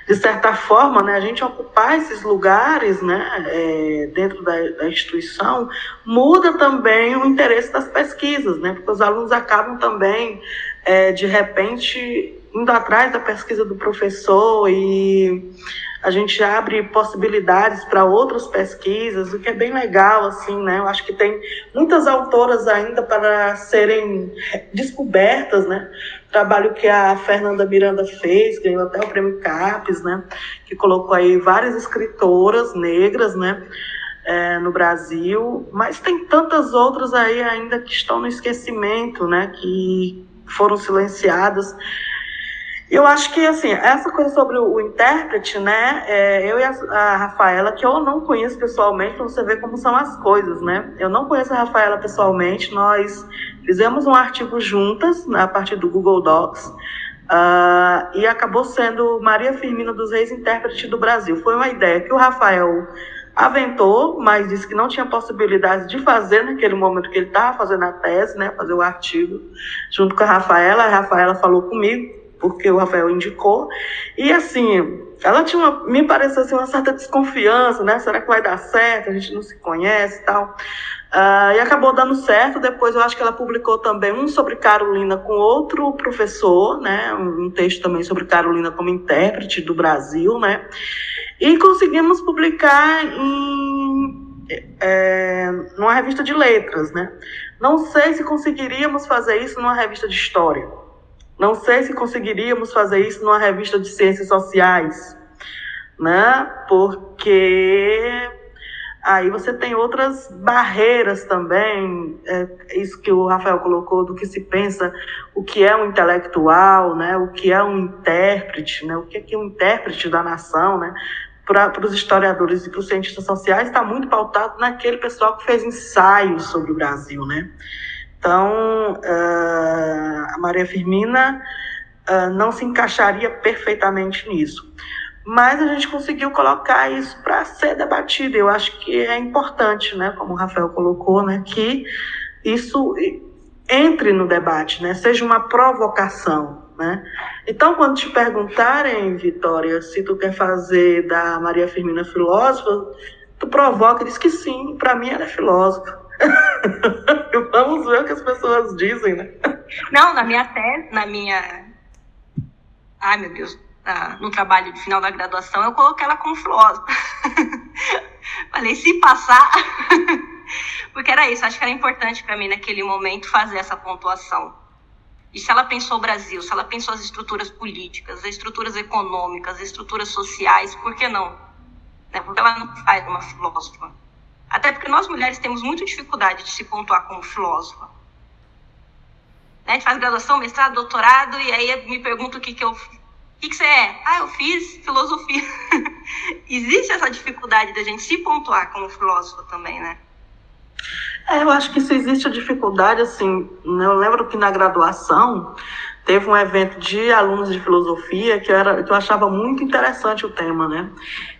de certa forma, né, a gente ocupar esses lugares né, é, dentro da, da, instituição muda também o interesse das pesquisas, né, porque os alunos acabam também, é, de repente, indo atrás da pesquisa do professor e a gente abre possibilidades para outras pesquisas, o que é bem legal, assim, né? Eu acho que tem muitas autoras ainda para serem descobertas, né? trabalho que a Fernanda Miranda fez, ganhou até o prêmio CAPES, né? Que colocou aí várias escritoras negras, né? É, no Brasil, mas tem tantas outras aí ainda que estão no esquecimento, né? Que foram silenciadas. Eu acho que, assim, essa coisa sobre o, o intérprete, né, é, eu e a, a, Rafaela, que eu não conheço pessoalmente, para você ver como são as coisas, né, eu não conheço a Rafaela pessoalmente, nós fizemos um artigo juntas, né, a partir do Google Docs, uh, e acabou sendo Maria Firmina dos Reis, intérprete do Brasil. Foi uma ideia que o Rafael aventou, mas disse que não tinha possibilidade de fazer naquele momento que ele estava fazendo a tese, né, fazer o artigo, junto com a Rafaela, a Rafaela falou comigo, porque o Rafael indicou. E assim, ela tinha uma, me pareceu assim, uma certa desconfiança, né? Será que vai dar certo? A gente não se conhece e tal. Uh, e acabou dando certo. Depois eu acho que ela publicou também um sobre Carolina com outro professor, né? Um, texto também sobre Carolina como intérprete do Brasil, né? E conseguimos publicar em é, numa revista de letras, né? Não sei se conseguiríamos fazer isso numa revista de história, não sei se conseguiríamos fazer isso numa revista de ciências sociais, né? Porque aí você tem outras barreiras também, é, isso que o Rafael colocou, do que se pensa, o que é um intelectual, né? O que é um intérprete, né? O que é, um intérprete da nação, né? Para os historiadores e para os cientistas sociais está muito pautado naquele pessoal que fez ensaios sobre o Brasil, né? Então, uh, a Maria Firmina uh, não se encaixaria perfeitamente nisso. Mas a gente conseguiu colocar isso para ser debatido. Eu acho que é importante, né, como o Rafael colocou, né, que isso entre no debate, né, seja uma provocação. Né? Então, quando te perguntarem, Vitória, se tu quer fazer da Maria Firmina filósofa, tu provoca e diz que sim, para mim ela é filósofa. Vamos ver o que as pessoas dizem, né? Não, na minha tese, na minha. Ai, meu Deus. no trabalho de final da graduação, eu coloquei ela como filósofa. Falei, se passar, Porque era isso, acho que era importante para mim naquele momento fazer essa pontuação. E se ela pensou o Brasil, se ela pensou as estruturas políticas, as estruturas econômicas, as estruturas sociais, por que não? Né? Porque ela não faz uma filósofa. Até porque nós mulheres temos muita dificuldade de se pontuar como filósofa. Né? A gente faz graduação, mestrado, doutorado, e aí me pergunta o que, que eu. O que, que você é? Ah, eu fiz filosofia. Existe essa dificuldade da gente se pontuar como filósofa também, né? É, eu acho que isso existe a dificuldade, assim, eu lembro que na graduação teve um evento de alunos de filosofia que, era, que eu achava muito interessante o tema, né?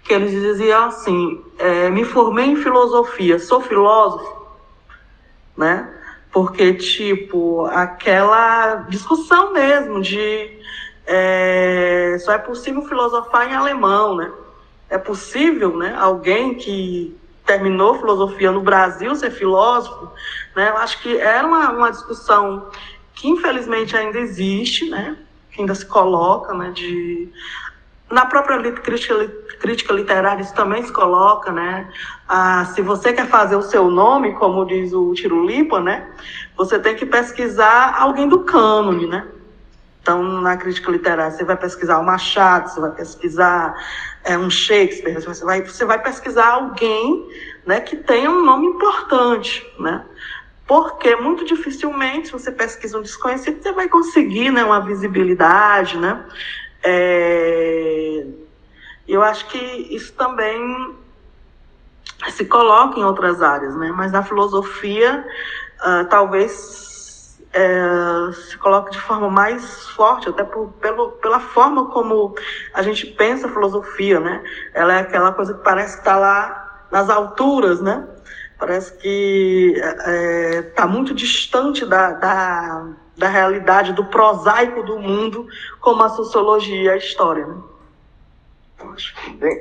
Que eles diziam assim, é, me formei em filosofia, sou filósofo, né? Porque, tipo, aquela discussão mesmo de é, só é possível filosofar em alemão, né? É possível, né, alguém que terminou filosofia no Brasil ser filósofo, né? Eu acho que era uma, uma discussão que infelizmente ainda existe, né? Que ainda se coloca, né? De na própria crítica, literária isso também se coloca, né? Ah, se você quer fazer o seu nome, como diz o Tirulipa, né? Você tem que pesquisar alguém do cânone, né? Então, na crítica literária, você vai pesquisar o Machado, você vai pesquisar é, um Shakespeare, você vai, você vai pesquisar alguém né, que tenha um nome importante, né? Porque muito dificilmente, se você pesquisa um desconhecido, você vai conseguir né, uma visibilidade, né? É... Eu acho que isso também se coloca em outras áreas, né? Mas na filosofia, uh, talvez é, se coloque de forma mais forte, até por, pelo, pela forma como a gente pensa a filosofia, né? Ela é aquela coisa que parece estar tá lá nas alturas, né? Parece que está é, tá muito distante da, da, da, realidade, do prosaico do mundo, como a sociologia e a história. Né?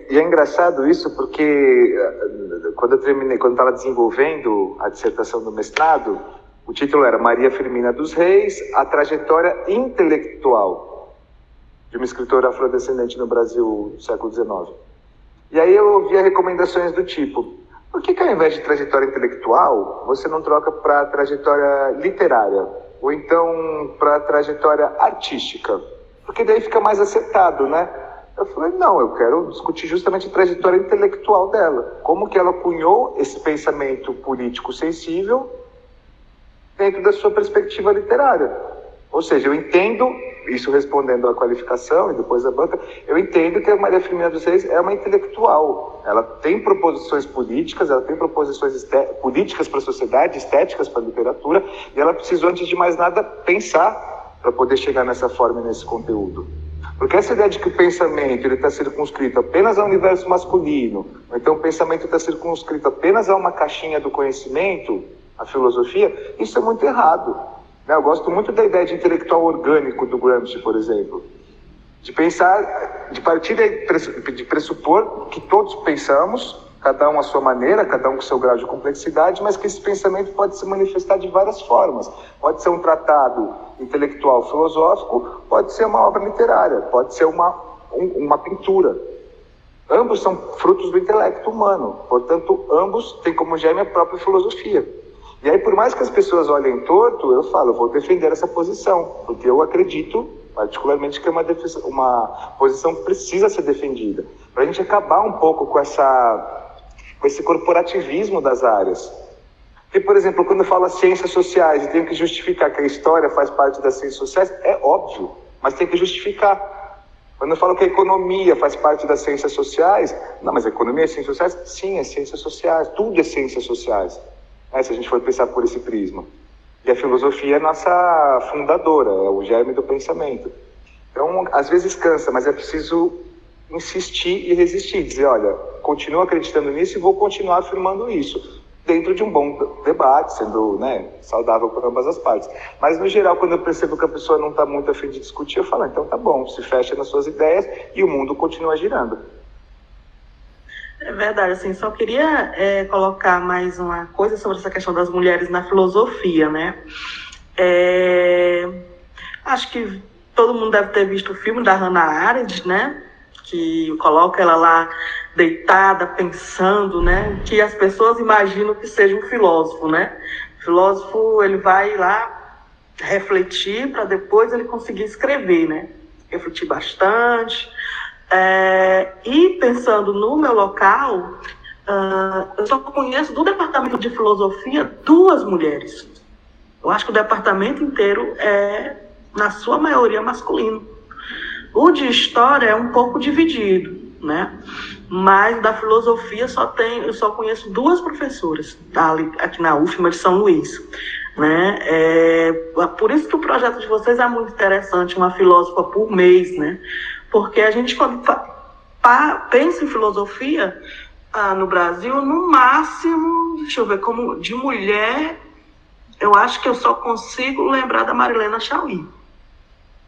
E é engraçado isso porque eh, quando eu terminei, quando estava desenvolvendo a dissertação do mestrado, o título era Maria Firmina dos Reis, a trajetória intelectual de uma escritora afrodescendente no Brasil do século XIX. E aí eu ouvia recomendações do tipo, por que, que ao invés de trajetória intelectual, você não troca para trajetória literária? Ou então para trajetória artística? Porque daí fica mais acertado, né? Eu falei, não, eu quero discutir justamente a trajetória intelectual dela. Como que ela cunhou esse pensamento político sensível dentro da sua perspectiva literária. Ou seja, eu entendo, isso respondendo à qualificação e depois à banca, eu entendo que a Maria Firmina dos Reis é uma intelectual. Ela tem proposições políticas, ela tem proposições políticas para a sociedade, estéticas para a literatura, e ela precisou, antes de mais nada, pensar para poder chegar nessa forma e nesse conteúdo. Porque essa ideia de que o pensamento está circunscrito apenas ao universo masculino, ou então o pensamento está circunscrito apenas a uma caixinha do conhecimento, a filosofia, isso é muito errado. Né? Eu gosto muito da ideia de intelectual orgânico do Gramsci, por exemplo. De pensar, de partir de pressupor que todos pensamos, cada um à sua maneira, cada um com seu grau de complexidade, mas que esse pensamento pode se manifestar de várias formas. Pode ser um tratado intelectual filosófico, pode ser uma obra literária, pode ser uma, um, uma pintura. Ambos são frutos do intelecto humano, portanto, ambos têm como gêmea a própria filosofia. E aí, por mais que as pessoas olhem torto, eu falo, eu vou defender essa posição, porque eu acredito, particularmente, que é uma, uma posição que precisa ser defendida, para a gente acabar um pouco com, essa, com esse corporativismo das áreas. Porque, por exemplo, quando eu falo ciências sociais e tenho que justificar que a história faz parte das ciências sociais, é óbvio, mas tem que justificar. Quando eu falo que a economia faz parte das ciências sociais, não, mas a economia é ciências sociais? Sim, é ciências sociais, tudo é ciências sociais né, se a gente for pensar por esse prisma. E a filosofia é nossa fundadora, é o germe do pensamento. Então, às vezes cansa, mas é preciso insistir e resistir, dizer, olha, continuo acreditando nisso e vou continuar afirmando isso, dentro de um bom debate, sendo né, saudável por ambas as partes. Mas, no geral, quando eu percebo que a pessoa não está muito afim de discutir, eu falo, então tá bom, se fecha nas suas ideias e o mundo continua girando. É verdade, assim, só queria é, colocar mais uma coisa sobre essa questão das mulheres na filosofia, né? É, acho que todo mundo deve ter visto o filme da Hannah Arendt, né? que coloca ela lá deitada, pensando, né? Que as pessoas imaginam que seja um filósofo, né? O filósofo, ele vai lá refletir para depois ele conseguir escrever, né? Refletir bastante. É, e pensando no meu local, uh, eu só conheço do departamento de filosofia duas mulheres. Eu acho que o departamento inteiro é, na sua maioria, masculino. O de história é um pouco dividido, né? Mas da filosofia só tem, eu só conheço duas professoras aqui na UFMA de São Luís. Né? É, por isso que o projeto de vocês é muito interessante, uma filósofa por mês, né? Porque a gente, quando pensa em filosofia ah, no Brasil, no máximo, deixa eu ver, como de mulher, eu acho que eu só consigo lembrar da Marilena Chauí.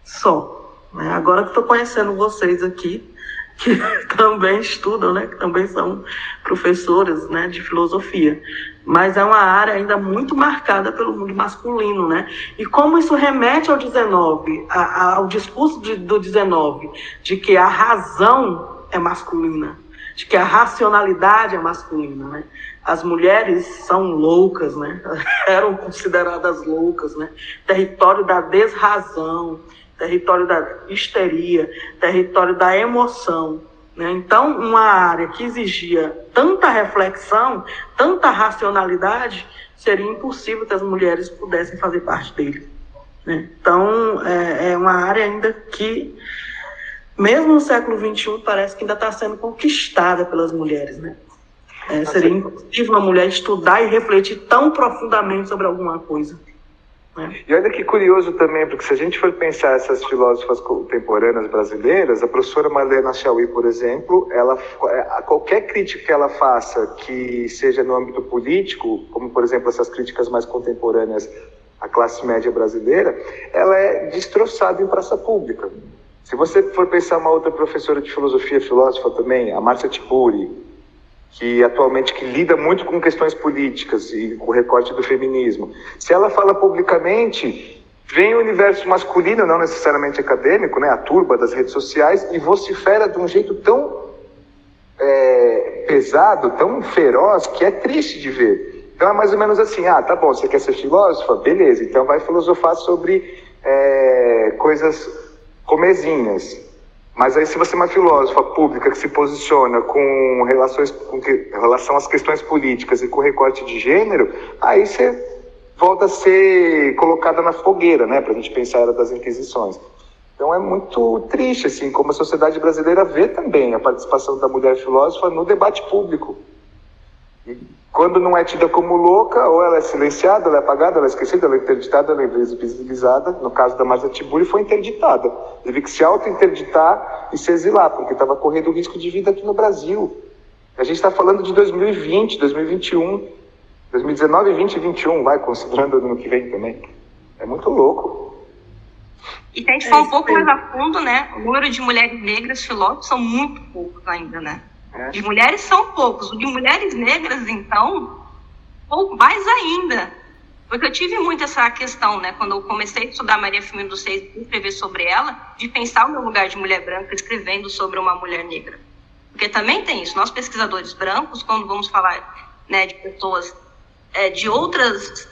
Só. Né? Agora que estou conhecendo vocês aqui, que também estudam, né? que também são professoras né? de filosofia. Mas é uma área ainda muito marcada pelo mundo masculino. Né? E como isso remete ao 19, a, ao discurso de, do 19, de que a razão é masculina, de que a racionalidade é masculina. Né? As mulheres são loucas, né? eram consideradas loucas, né? território da desrazão território da histeria, território da emoção. Né? Então, uma área que exigia tanta reflexão, tanta racionalidade, seria impossível que as mulheres pudessem fazer parte dele. Né? Então, é, é, uma área ainda que, mesmo no século XXI, parece que ainda está sendo conquistada pelas mulheres. Né? É, seria impossível uma mulher estudar e refletir tão profundamente sobre alguma coisa. E olha que curioso também, porque se a gente for pensar essas filósofas contemporâneas brasileiras, a professora Marlena Chauí, por exemplo, ela, é, qualquer crítica que ela faça que seja no âmbito político, como por exemplo essas críticas mais contemporâneas à classe média brasileira, ela é destroçada em praça pública. Se você for pensar uma outra professora de filosofia, filósofa também, a Márcia Tiburi, que atualmente que lida muito com questões políticas e com o recorte do feminismo. Se ela fala publicamente, vem o universo masculino, não necessariamente acadêmico, né, a turba das redes sociais, e vocifera de um jeito tão é, pesado, tão feroz, que é triste de ver. Então é mais ou menos assim, ah, tá bom, você quer ser filósofa? Beleza, então vai filosofar sobre é, coisas comezinhas. Mas aí, se você é uma filósofa pública que se posiciona com, relações, com que, relação às questões políticas e com recorte de gênero, aí você volta a ser colocada na fogueira, né, para a gente pensar a era das inquisições. Então é muito triste, assim, como a sociedade brasileira vê também a participação da mulher filósofa no debate público. E quando não é tida como louca, ou ela é silenciada, ela é apagada, ela é esquecida, ela é interditada, ela é invisibilizada. No caso da Marta Tiburi, foi interditada. Teve que se auto-interditar e se exilar, porque estava correndo risco de vida aqui no Brasil. A gente está falando de 2020, 2021, 2019, 20 e 21, vai, considerando no que vem também. É muito louco. E se a gente é um pouco mais a fundo, né? O número de mulheres negras filósofos são muito poucos ainda, né? De mulheres são poucos. De mulheres negras, então, pouco mais ainda. Porque eu tive muito essa questão, né? Quando eu comecei a estudar Maria Firmina dos Seis e escrever sobre ela, de pensar o meu lugar de mulher branca escrevendo sobre uma mulher negra. Porque também tem isso. Nós, pesquisadores brancos, quando vamos falar né, de pessoas é, de outras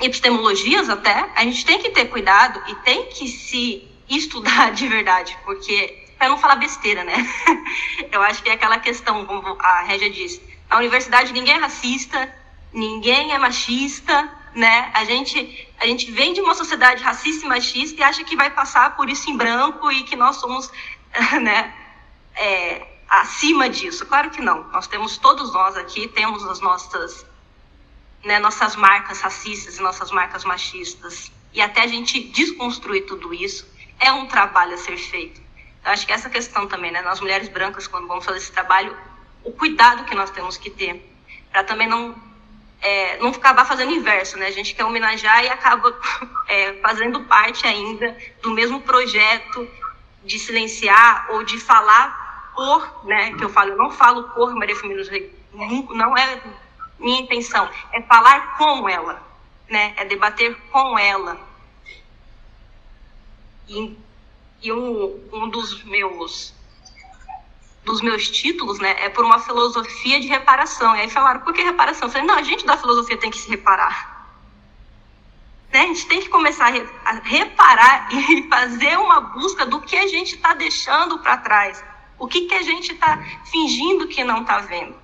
epistemologias até, a gente tem que ter cuidado e tem que se estudar de verdade, porque para não falar besteira, né? Eu acho que é aquela questão, como a Régia disse, na universidade ninguém é racista, ninguém é machista, né? A gente, a gente vem de uma sociedade racista e machista e acha que vai passar por isso em branco e que nós somos, né, é, acima disso. Claro que não. Nós temos, todos nós aqui, temos as nossas, né, nossas marcas racistas e nossas marcas machistas. E até a gente desconstruir tudo isso é um trabalho a ser feito. Acho que essa questão também, né? Nós mulheres brancas, quando vamos fazer esse trabalho, o cuidado que nós temos que ter para também não é, não acabar fazendo inverso, né? A gente quer homenagear e acaba é, fazendo parte ainda do mesmo projeto de silenciar ou de falar por, né? Que eu falo, eu não falo por Maria Firmina dos Reis, não é minha intenção, é falar com ela, né? É debater com ela. E e um, um dos meus dos meus títulos, né, é por uma filosofia de reparação. E aí falaram, por que reparação? Eu falei, não, a gente da filosofia tem que se reparar. Né? A gente tem que começar a reparar e fazer uma busca do que a gente está deixando para trás. O que, que a gente está fingindo que não está vendo.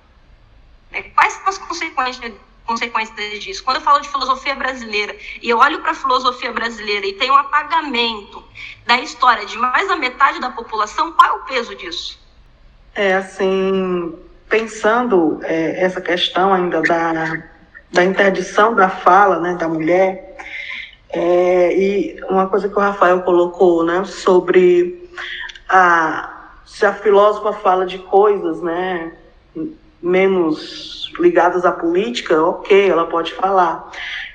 Né? Quais são as consequências, consequências disso? Quando eu falo de filosofia brasileira e eu olho para a filosofia brasileira e tem um apagamento da história de mais da metade da população, qual é o peso disso? É, assim, pensando é, essa questão ainda da, da interdição da fala né, da mulher, é, e uma coisa que o Rafael colocou né, sobre a, se a filósofa fala de coisas né, menos ligadas à política, ok, ela pode falar.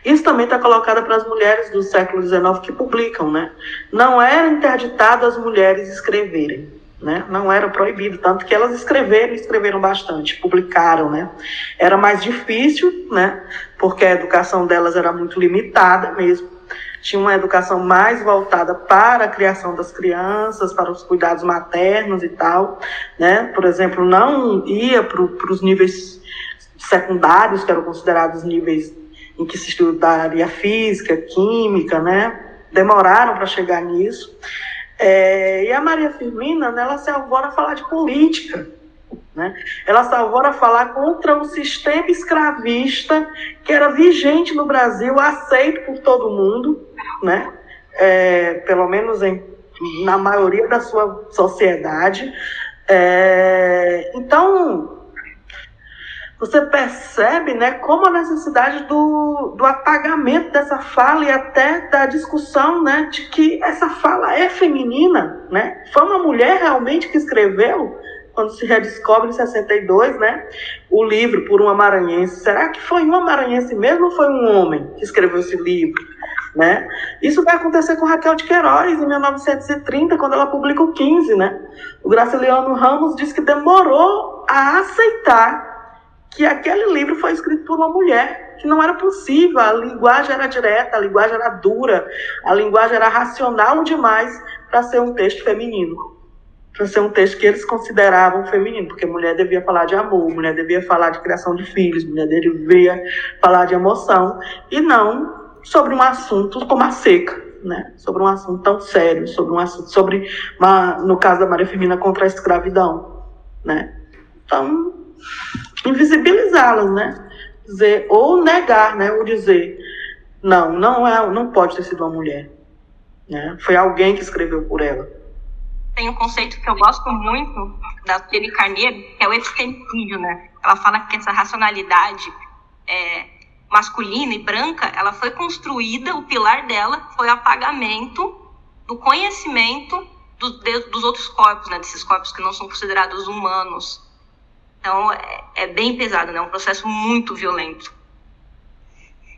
Isso também está colocado para as mulheres do século XIX que publicam, né? Não era interditado as mulheres escreverem né? Não era proibido, tanto que elas escreveram, escreveram bastante, publicaram, né? Era mais difícil, né? Porque a educação delas era muito limitada mesmo. Tinha uma educação mais voltada para a criação das crianças, para os cuidados maternos e tal, né? Por exemplo, não ia para os níveis secundários, que eram considerados níveis em que se estudaria física, química, né? Demoraram para chegar nisso. É, e a Maria Firmina, né, ela se arvora a falar de política. Né? Ela se arvora a falar contra o sistema escravista que era vigente no Brasil, aceito por todo mundo, né? É, pelo menos em, na maioria da sua sociedade. É, então, você percebe né, como a necessidade do, do apagamento dessa fala e até da discussão né, de que essa fala é feminina. Né? Foi uma mulher realmente que escreveu, quando se redescobre em 62, né, o livro por uma maranhense. Será que foi uma maranhense mesmo ou foi um homem que escreveu esse livro? Né? Isso vai acontecer com Raquel de Queiroz em 1930, quando ela publica o 15. Né? O Graciliano Ramos diz que demorou a aceitar que aquele livro foi escrito por uma mulher, que não era possível, a linguagem era direta, a linguagem era dura, a linguagem era racional demais para ser um texto feminino. Para ser um texto que eles consideravam feminino, porque mulher devia falar de amor, mulher devia falar de criação de filhos, mulher devia falar de emoção, e não sobre um assunto como a seca, né? sobre um assunto tão sério, sobre um assunto, sobre, uma, no caso da Maria Firmina, contra a escravidão. Né? Então, invisibilizá-las, né? Dizer, ou negar, né? Ou dizer, não, não é, não pode ter sido uma mulher. Né? Foi alguém que escreveu por ela. Tem um conceito que eu gosto muito da Tere Carneiro, que é o epistemicídio, né? Ela fala que essa racionalidade é, masculina e branca, ela foi construída, o pilar dela foi o apagamento do conhecimento do, de, dos outros corpos, né? Desses corpos que não são considerados humanos. Então é, é bem pesado, né? É um processo muito violento.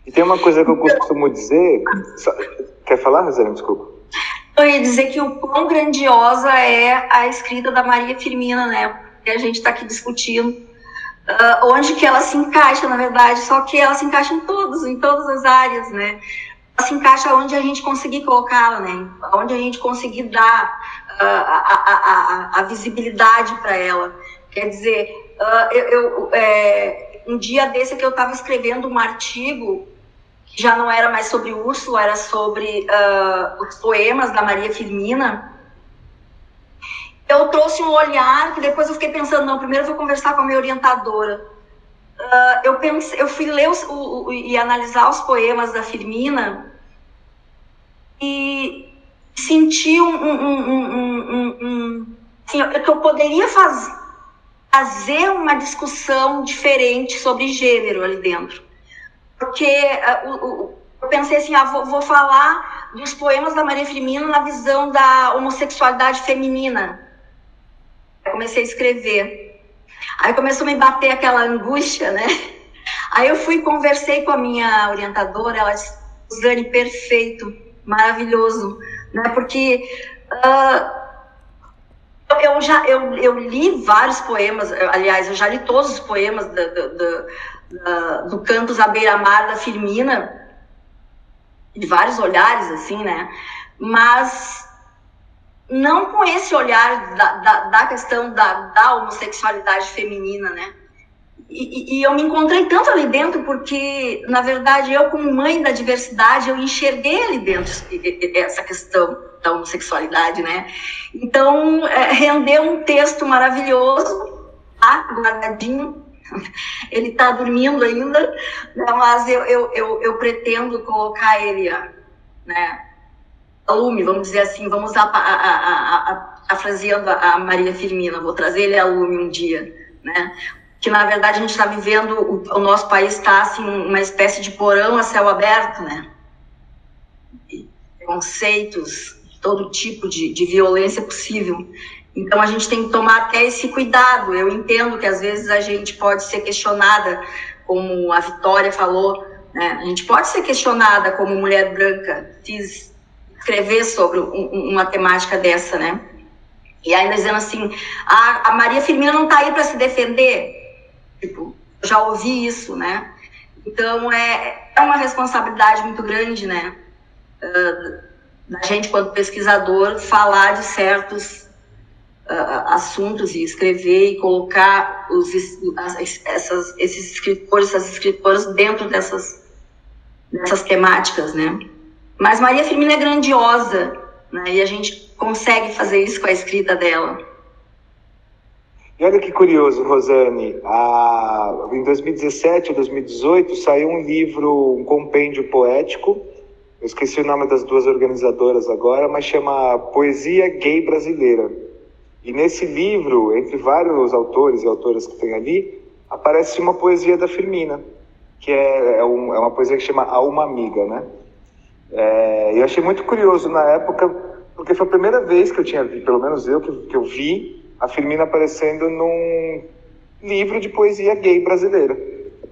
E tem uma coisa que eu costumo dizer. Quer falar, Rosana? Desculpa. Eu ia dizer que o quão grandiosa é a escrita da Maria Firmina, né? Que a gente está aqui discutindo. Uh, onde que ela se encaixa, na verdade, só que ela se encaixa em todos, em todas as áreas, né? Ela se encaixa onde a gente conseguir colocá-la, né? Onde a gente conseguir dar uh, a, a, a, a visibilidade para ela. Quer dizer, Uh, eu, eu é, um dia desse que eu estava escrevendo um artigo já não era mais sobre Úrsula, era sobre uh, os poemas da Maria Firmina. Eu trouxe um olhar que depois eu fiquei pensando, não, primeiro eu vou conversar com a minha orientadora. Uh, eu, pensei, eu fui ler os, o, o, e analisar os poemas da Firmina e senti um, um, um, assim, que eu poderia fazer fazer uma discussão diferente sobre gênero ali dentro. Porque uh, eu pensei assim, ah, vou, vou, falar dos poemas da Maria Firmina na visão da homossexualidade feminina. Eu comecei a escrever. Aí começou a me bater aquela angústia, né? Aí eu fui conversei com a minha orientadora, ela disse, Zane, perfeito, maravilhoso, né? Porque uh, eu já eu, eu li vários poemas, aliás, eu já li todos os poemas do, do, do, Cantos à Beira-Mar da Firmina, de vários olhares, assim, né? Mas não com esse olhar da, da, da questão da, da, homossexualidade feminina, né? E, e, eu me encontrei tanto ali dentro porque, na verdade, eu como mãe da diversidade, eu enxerguei ali dentro essa questão da homossexualidade, né? Então, é, rendeu um texto maravilhoso, tá? guardadinho, ele está dormindo ainda, né? mas eu, eu, eu, eu, pretendo colocar ele, né? lume, vamos dizer assim, vamos a, a, a, a, a fraseando a Maria Firmina, vou trazer ele a lume um dia, né? Que na verdade a gente está vivendo, o, o, nosso país está assim, uma espécie de porão a céu aberto, né? conceitos, todo tipo de, de violência possível. Então a gente tem que tomar até esse cuidado. Eu entendo que às vezes a gente pode ser questionada, como a Vitória falou, né? a gente pode ser questionada como mulher branca. Fiz escrever sobre um, uma temática dessa, né? E ainda dizendo assim, a, a Maria Firmina não está aí para se defender. Tipo, já ouvi isso, né? Então é, é uma responsabilidade muito grande, né? Uh, da gente, quando pesquisador, falar de certos assuntos e escrever e colocar os, as, essas, esses escritores, essas escritoras dentro dessas, dessas temáticas, né? Mas Maria Firmina é grandiosa, né? E a gente consegue fazer isso com a escrita dela. E olha que curioso, Rosane, a, em 2017 ou 2018 saiu um livro, um compêndio poético, eu esqueci o nome das duas organizadoras agora, mas chama Poesia Gay Brasileira. E nesse livro, entre vários autores e autoras que tem ali, aparece uma poesia da Firmina, que é, é, um, é uma poesia que chama A Uma Amiga, né? É, eu achei muito curioso na época, porque foi a primeira vez que eu tinha pelo menos eu, que, que eu vi a Firmina aparecendo num livro de poesia gay brasileira.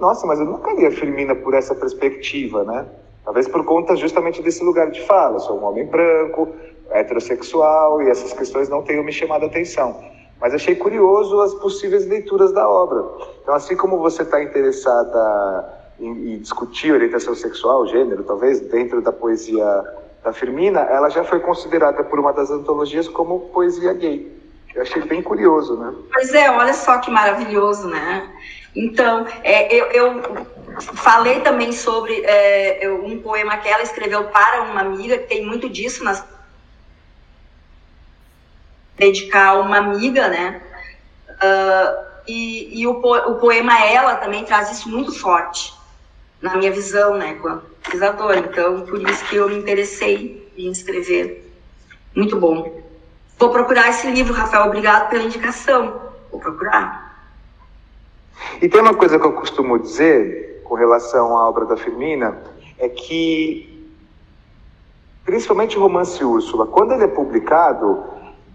Nossa, mas eu nunca li a Firmina por essa perspectiva, né? Talvez por conta justamente desse lugar de fala. Sou um homem branco, heterossexual, e essas questões não tenham me chamado a atenção. Mas achei curioso as possíveis leituras da obra. Então, assim como você está interessada e, e discutir orientação sexual, gênero, talvez, dentro da poesia da Firmina, ela já foi considerada por uma das antologias como poesia gay. Eu achei bem curioso, né? Pois é, olha só que maravilhoso, né? Então, é, eu, eu, falei também sobre é, um poema que ela escreveu para uma amiga, que tem muito disso nas dedicar a uma amiga, né? Uh, e, e o, o poema Ela também traz isso muito forte na minha visão, né, como pesquisadora. Então, por isso que eu me interessei em escrever. Muito bom. Vou procurar esse livro, Rafael. Obrigado pela indicação. Vou procurar. E tem uma coisa que eu costumo dizer com relação à obra da Firmina, é que, principalmente o romance Úrsula, quando ele é publicado,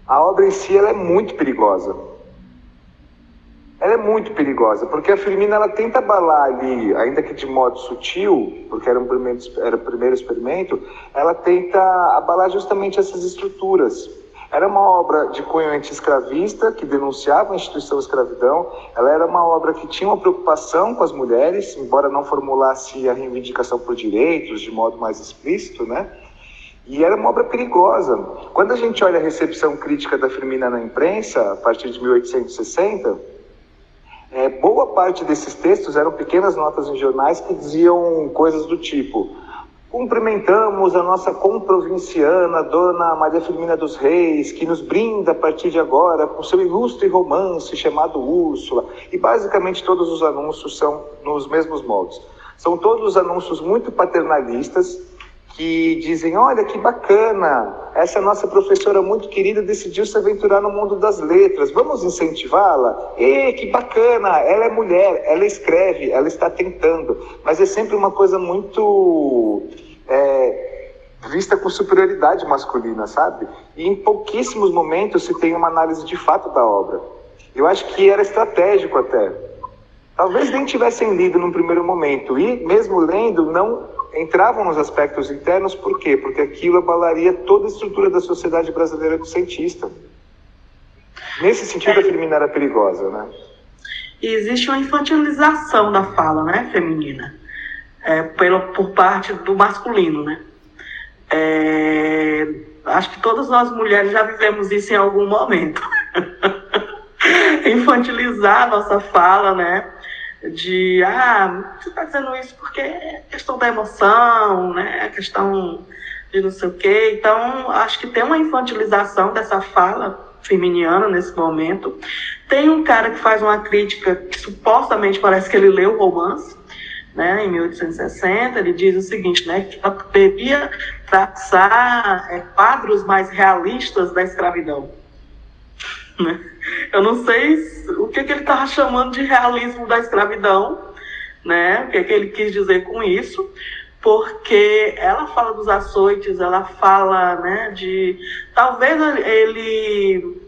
a obra em si ela é muito perigosa ela é muito perigosa, porque a Firmina ela tenta abalar ali, ainda que de modo sutil, porque era, um primeiro, era o primeiro experimento, ela tenta abalar justamente essas estruturas. Era uma obra de cunho anti-escravista, que denunciava a instituição escravidão, ela era uma obra que tinha uma preocupação com as mulheres, embora não formulasse a reivindicação por direitos de modo mais explícito, né? E era uma obra perigosa. Quando a gente olha a recepção crítica da Firmina na imprensa, a partir de 1860, é, boa parte desses textos eram pequenas notas em jornais que diziam coisas do tipo: Cumprimentamos a nossa comprovinciana, Dona Maria Firmina dos Reis, que nos brinda a partir de agora com seu ilustre romance chamado Úrsula. E basicamente todos os anúncios são nos mesmos moldes. São todos anúncios muito paternalistas, que dizem: Olha que bacana, essa nossa professora muito querida decidiu se aventurar no mundo das letras, vamos incentivá-la? E que bacana, ela é mulher, ela escreve, ela está tentando, mas é sempre uma coisa muito. É, vista com superioridade masculina, sabe? E em pouquíssimos momentos se tem uma análise de fato da obra. Eu acho que era estratégico até. Talvez nem tivessem lido num primeiro momento, e mesmo lendo, não entravam nos aspectos internos, por quê? Porque aquilo abalaria toda a estrutura da sociedade brasileira do cientista. Nesse sentido, a Firmina era perigosa, né? E existe uma infantilização da fala, né, feminina, é, pelo, por parte do masculino, né? É, Acho que todas nós mulheres já vivemos isso em algum momento. Infantilizar a nossa fala, né? De, ah, você está dizendo isso porque é questão da emoção, né? É questão de não sei o quê. Então, acho que tem uma infantilização dessa fala feminiana nesse momento. Tem um cara que faz uma crítica que supostamente parece que ele leu o romance, né, em 1860, ele diz o seguinte, né, que ela poderia traçar é, quadros mais realistas da escravidão. Né? Eu não sei o que, que ele estava chamando de realismo da escravidão, né, o que, que ele quis dizer com isso, porque ela fala dos açoites, ela fala né, de. Talvez ele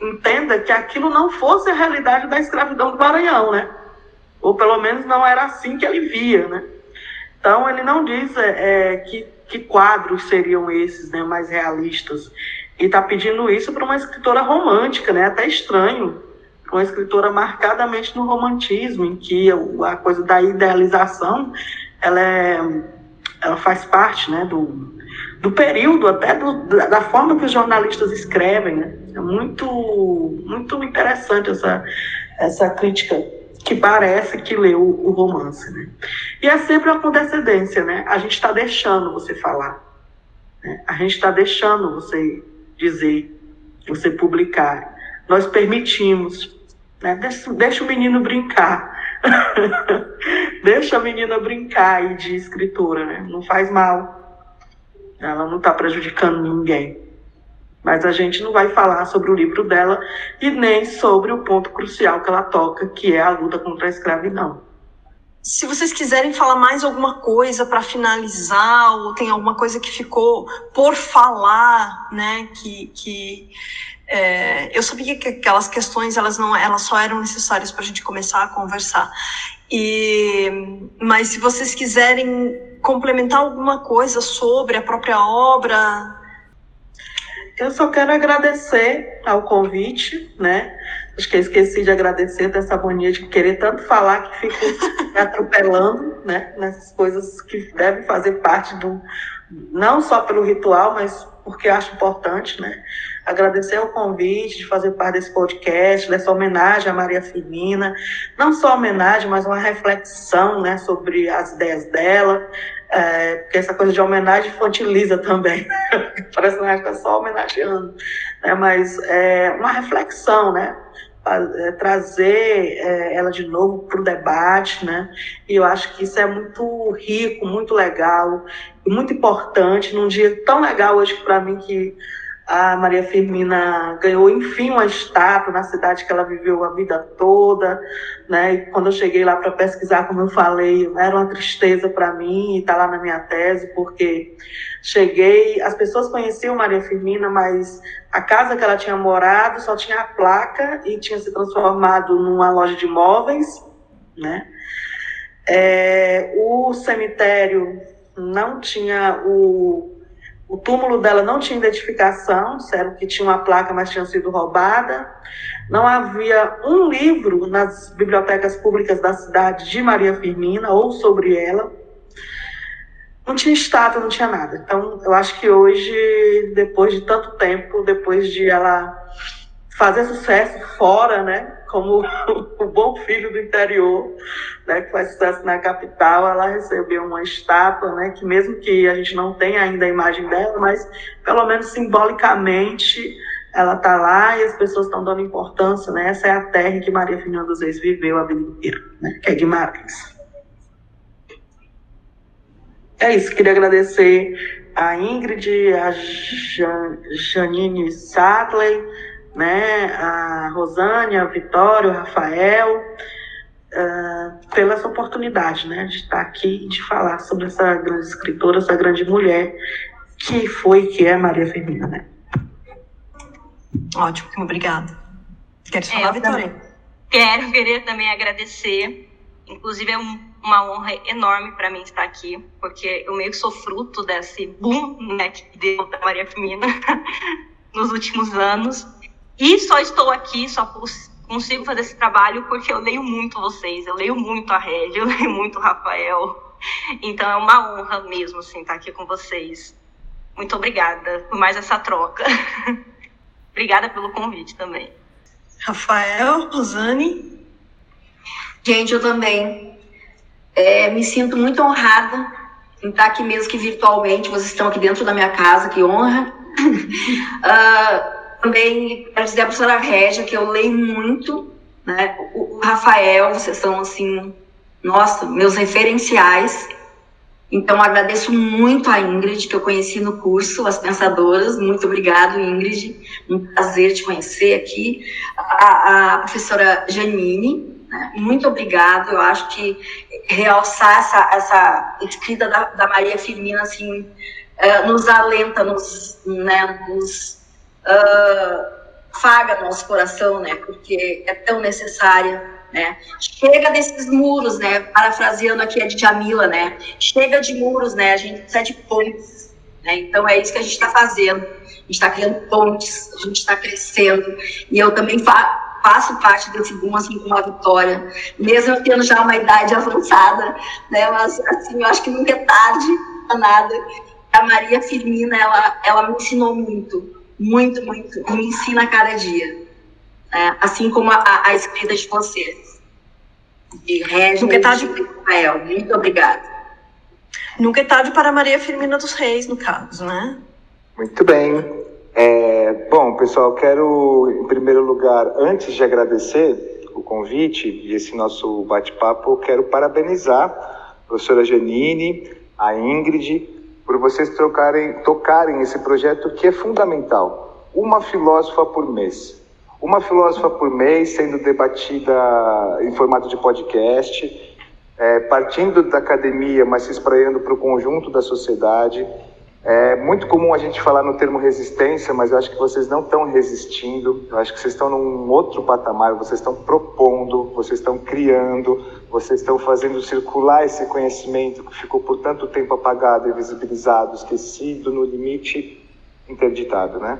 entenda que aquilo não fosse a realidade da escravidão do Maranhão, né? Ou pelo menos não era assim que ele via, né? Então ele não diz é, é que, que quadros seriam esses, né, mais realistas. E está pedindo isso para uma escritora romântica, né? Até estranho, uma escritora marcadamente no romantismo, em que a coisa da idealização ela, é, ela faz parte né, do, do período, até do, da forma que os jornalistas escrevem. Né? É muito, muito interessante essa, essa crítica que parece que leu o romance. Né? E é sempre uma condescendência, né? a gente está deixando você falar, né? a gente está deixando você dizer, você publicar. Nós permitimos, né? deixa, deixa o menino brincar. Deixa a menina brincar aí de escritora, né? Não faz mal. Ela não está prejudicando ninguém. Mas a gente não vai falar sobre o livro dela e nem sobre o ponto crucial que ela toca, que é a luta contra a escravidão. Se vocês quiserem falar mais alguma coisa para finalizar, ou tem alguma coisa que ficou por falar, né, que, que é, eu sabia que aquelas questões elas não elas só eram necessárias para a gente começar a conversar. E mas se vocês quiserem complementar alguma coisa sobre a própria obra eu só quero agradecer ao convite né? Acho que eu esqueci de agradecer dessa mania de querer tanto falar que fico me atropelando né? Nessas coisas que devem fazer parte do não só pelo ritual mas porque acho importante né? Agradecer o convite de fazer parte desse podcast, dessa homenagem à Maria Firmina, não só homenagem, mas uma reflexão né, sobre as ideias dela, é, porque essa coisa de homenagem infantiliza também, parece que está só homenageando, né, mas é uma reflexão, né, é, trazer é, ela de novo para o debate, né? E eu acho que isso é muito rico, muito legal, muito importante num dia tão legal hoje para mim que a Maria Firmina ganhou, enfim, uma estátua na cidade que ela viveu a vida toda, né? E quando eu cheguei lá para pesquisar, como eu falei, era uma tristeza para mim e tá lá na minha tese, porque cheguei, as pessoas conheciam Maria Firmina, mas a casa que ela tinha morado só tinha a placa e tinha se transformado numa loja de móveis, né? É, o cemitério não tinha o o túmulo dela não tinha identificação, disseram que tinha uma placa, mas tinha sido roubada. Não havia um livro nas bibliotecas públicas da cidade de Maria Firmina ou sobre ela. Não tinha estátua, não tinha nada. Então, eu acho que hoje, depois de tanto tempo, depois de ela fazer sucesso fora, né? Como o bom filho do interior, né? Que faz sucesso na capital, ela recebeu uma estátua, né? Que mesmo que a gente não tenha ainda a imagem dela, mas pelo menos simbolicamente ela está lá e as pessoas estão dando importância, né? Essa é a terra que Maria dos Reis viveu a vida inteira, né? Que é Guimarães. É isso, queria agradecer a Ingrid, a Janine Sadley, né, a Rosânia, a Vitória, o Rafael, uh, pela essa oportunidade, né, de estar aqui e de falar sobre essa grande escritora, essa grande mulher que foi e que é Maria Firmina, né. Ótimo, obrigada. Quer falar, é, Vitória? Quero, querer também agradecer. Inclusive, é um, uma honra enorme para mim estar aqui, porque eu meio que sou fruto desse boom né, que deu da Maria Firmina nos últimos anos. E só estou aqui, só consigo fazer esse trabalho porque eu leio muito vocês, eu leio muito a Régia, eu leio muito o Rafael. Então é uma honra mesmo, assim, estar aqui com vocês. muito obrigada por mais essa troca. obrigada pelo convite também. Rafael, Rosane. Gente, eu também é, me sinto muito honrada em estar aqui mesmo que virtualmente. Vocês estão aqui dentro da minha casa, que honra. uh, também quero dizer a professora Régia que eu leio muito, né? O, Rafael, vocês são assim, nossa, meus referenciais. Então, agradeço muito a Ingrid, que eu conheci no curso, as pensadoras. Muito obrigado, Ingrid. Um prazer te conhecer aqui. A, a professora Janine, né? muito obrigado. Eu acho que realçar essa, essa escrita da, da Maria Firmina, assim, uh, nos alenta, nos, né, nos uh, faga nosso coração, né? Porque é tão necessária né? Chega desses muros, né? Parafraseando aqui a Djamila, né? Chega de muros, né? A gente precisa de pontes, né? Então é isso que a gente está fazendo. A gente está criando pontes, a gente está crescendo. E eu também fa faço parte desse boom, assim, com a Vitória. Mesmo eu tendo já uma idade avançada, né? Mas, assim, eu acho que nunca é tarde para nada. A Maria Firmina, ela, ela me ensinou muito, muito, muito. E me ensina a cada dia né? assim como a, a escrita de vocês. De Regis Nunca é tarde... Rafael. Muito obrigada. Nunca é tarde para Maria Firmina dos Reis, no caso, né? Muito bem. É, bom, pessoal, quero, em primeiro lugar, antes de agradecer o convite e esse nosso bate-papo, quero parabenizar a professora Janine, a Ingrid, por vocês trocarem, tocarem esse projeto que é fundamental. Uma filósofa por mês. Uma filósofa por mês sendo debatida em formato de podcast, é, partindo da academia, mas se espraiando para o conjunto da sociedade. É muito comum a gente falar no termo resistência, mas eu acho que vocês não estão resistindo, eu acho que vocês estão num outro patamar, vocês estão propondo, vocês estão criando, vocês estão fazendo circular esse conhecimento que ficou por tanto tempo apagado, invisibilizado, esquecido, no limite interditado, né?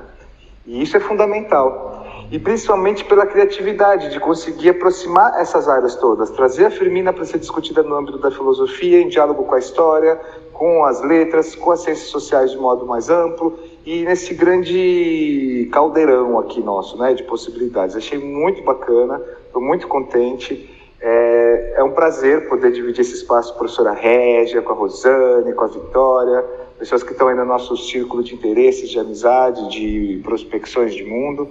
E isso é fundamental. E principalmente pela criatividade, de conseguir aproximar essas áreas todas, trazer a Firmina para ser discutida no âmbito da filosofia, em diálogo com a história, com as letras, com as ciências sociais de modo mais amplo, e nesse grande caldeirão aqui nosso, né, de possibilidades. Achei muito bacana, estou muito contente. É, é, um prazer poder dividir esse espaço com a professora Régia, com a Rosane, com a Vitória, pessoas que estão aí no nosso círculo de interesses, de amizade, de prospecções de mundo.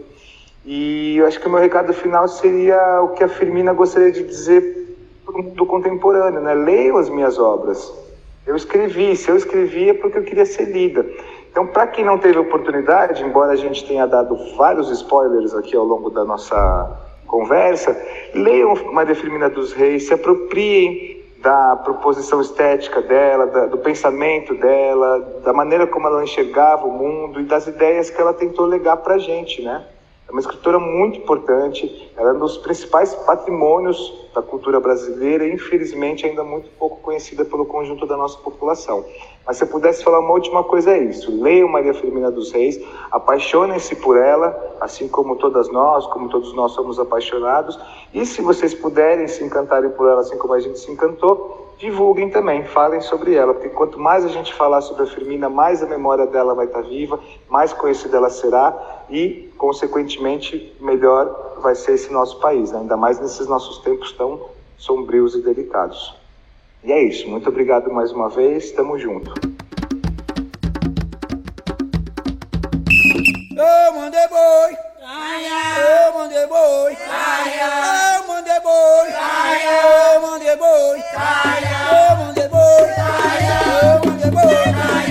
E eu acho que o meu recado final seria o que a Firmina gostaria de dizer para o mundo contemporâneo, né? Leiam as minhas obras. Eu escrevi, se eu escrevi é porque eu queria ser lida. Então, para quem não teve oportunidade, embora a gente tenha dado vários spoilers aqui ao longo da nossa conversa, leiam Maria Firmina dos Reis, se apropriem da proposição estética dela, da, do pensamento dela, da maneira como ela enxergava o mundo e das ideias que ela tentou legar para a gente, né? É uma escritora muito importante, ela é um dos principais patrimônios da cultura brasileira e, infelizmente, ainda muito pouco conhecida pelo conjunto da nossa população. Mas se eu pudesse falar uma última coisa é isso: leiam Maria Firmina dos Reis, apaixonem-se por ela, assim como todas nós, como todos nós somos apaixonados, e se vocês puderem se encantarem por ela, assim como a gente se encantou, divulguem também, falem sobre ela, porque quanto mais a gente falar sobre a Firmina, mais a memória dela vai estar viva, mais conhecida ela será e, consequentemente, melhor vai ser esse nosso país, né? ainda mais nesses nossos tempos tão sombrios e delicados. E é isso. Muito obrigado mais uma vez. Estamos juntos. Eu mandei boi. Eu mandei boi. Eu mandei boi. Eu mandei boi. Eu mandei boi. Eu mandei boi.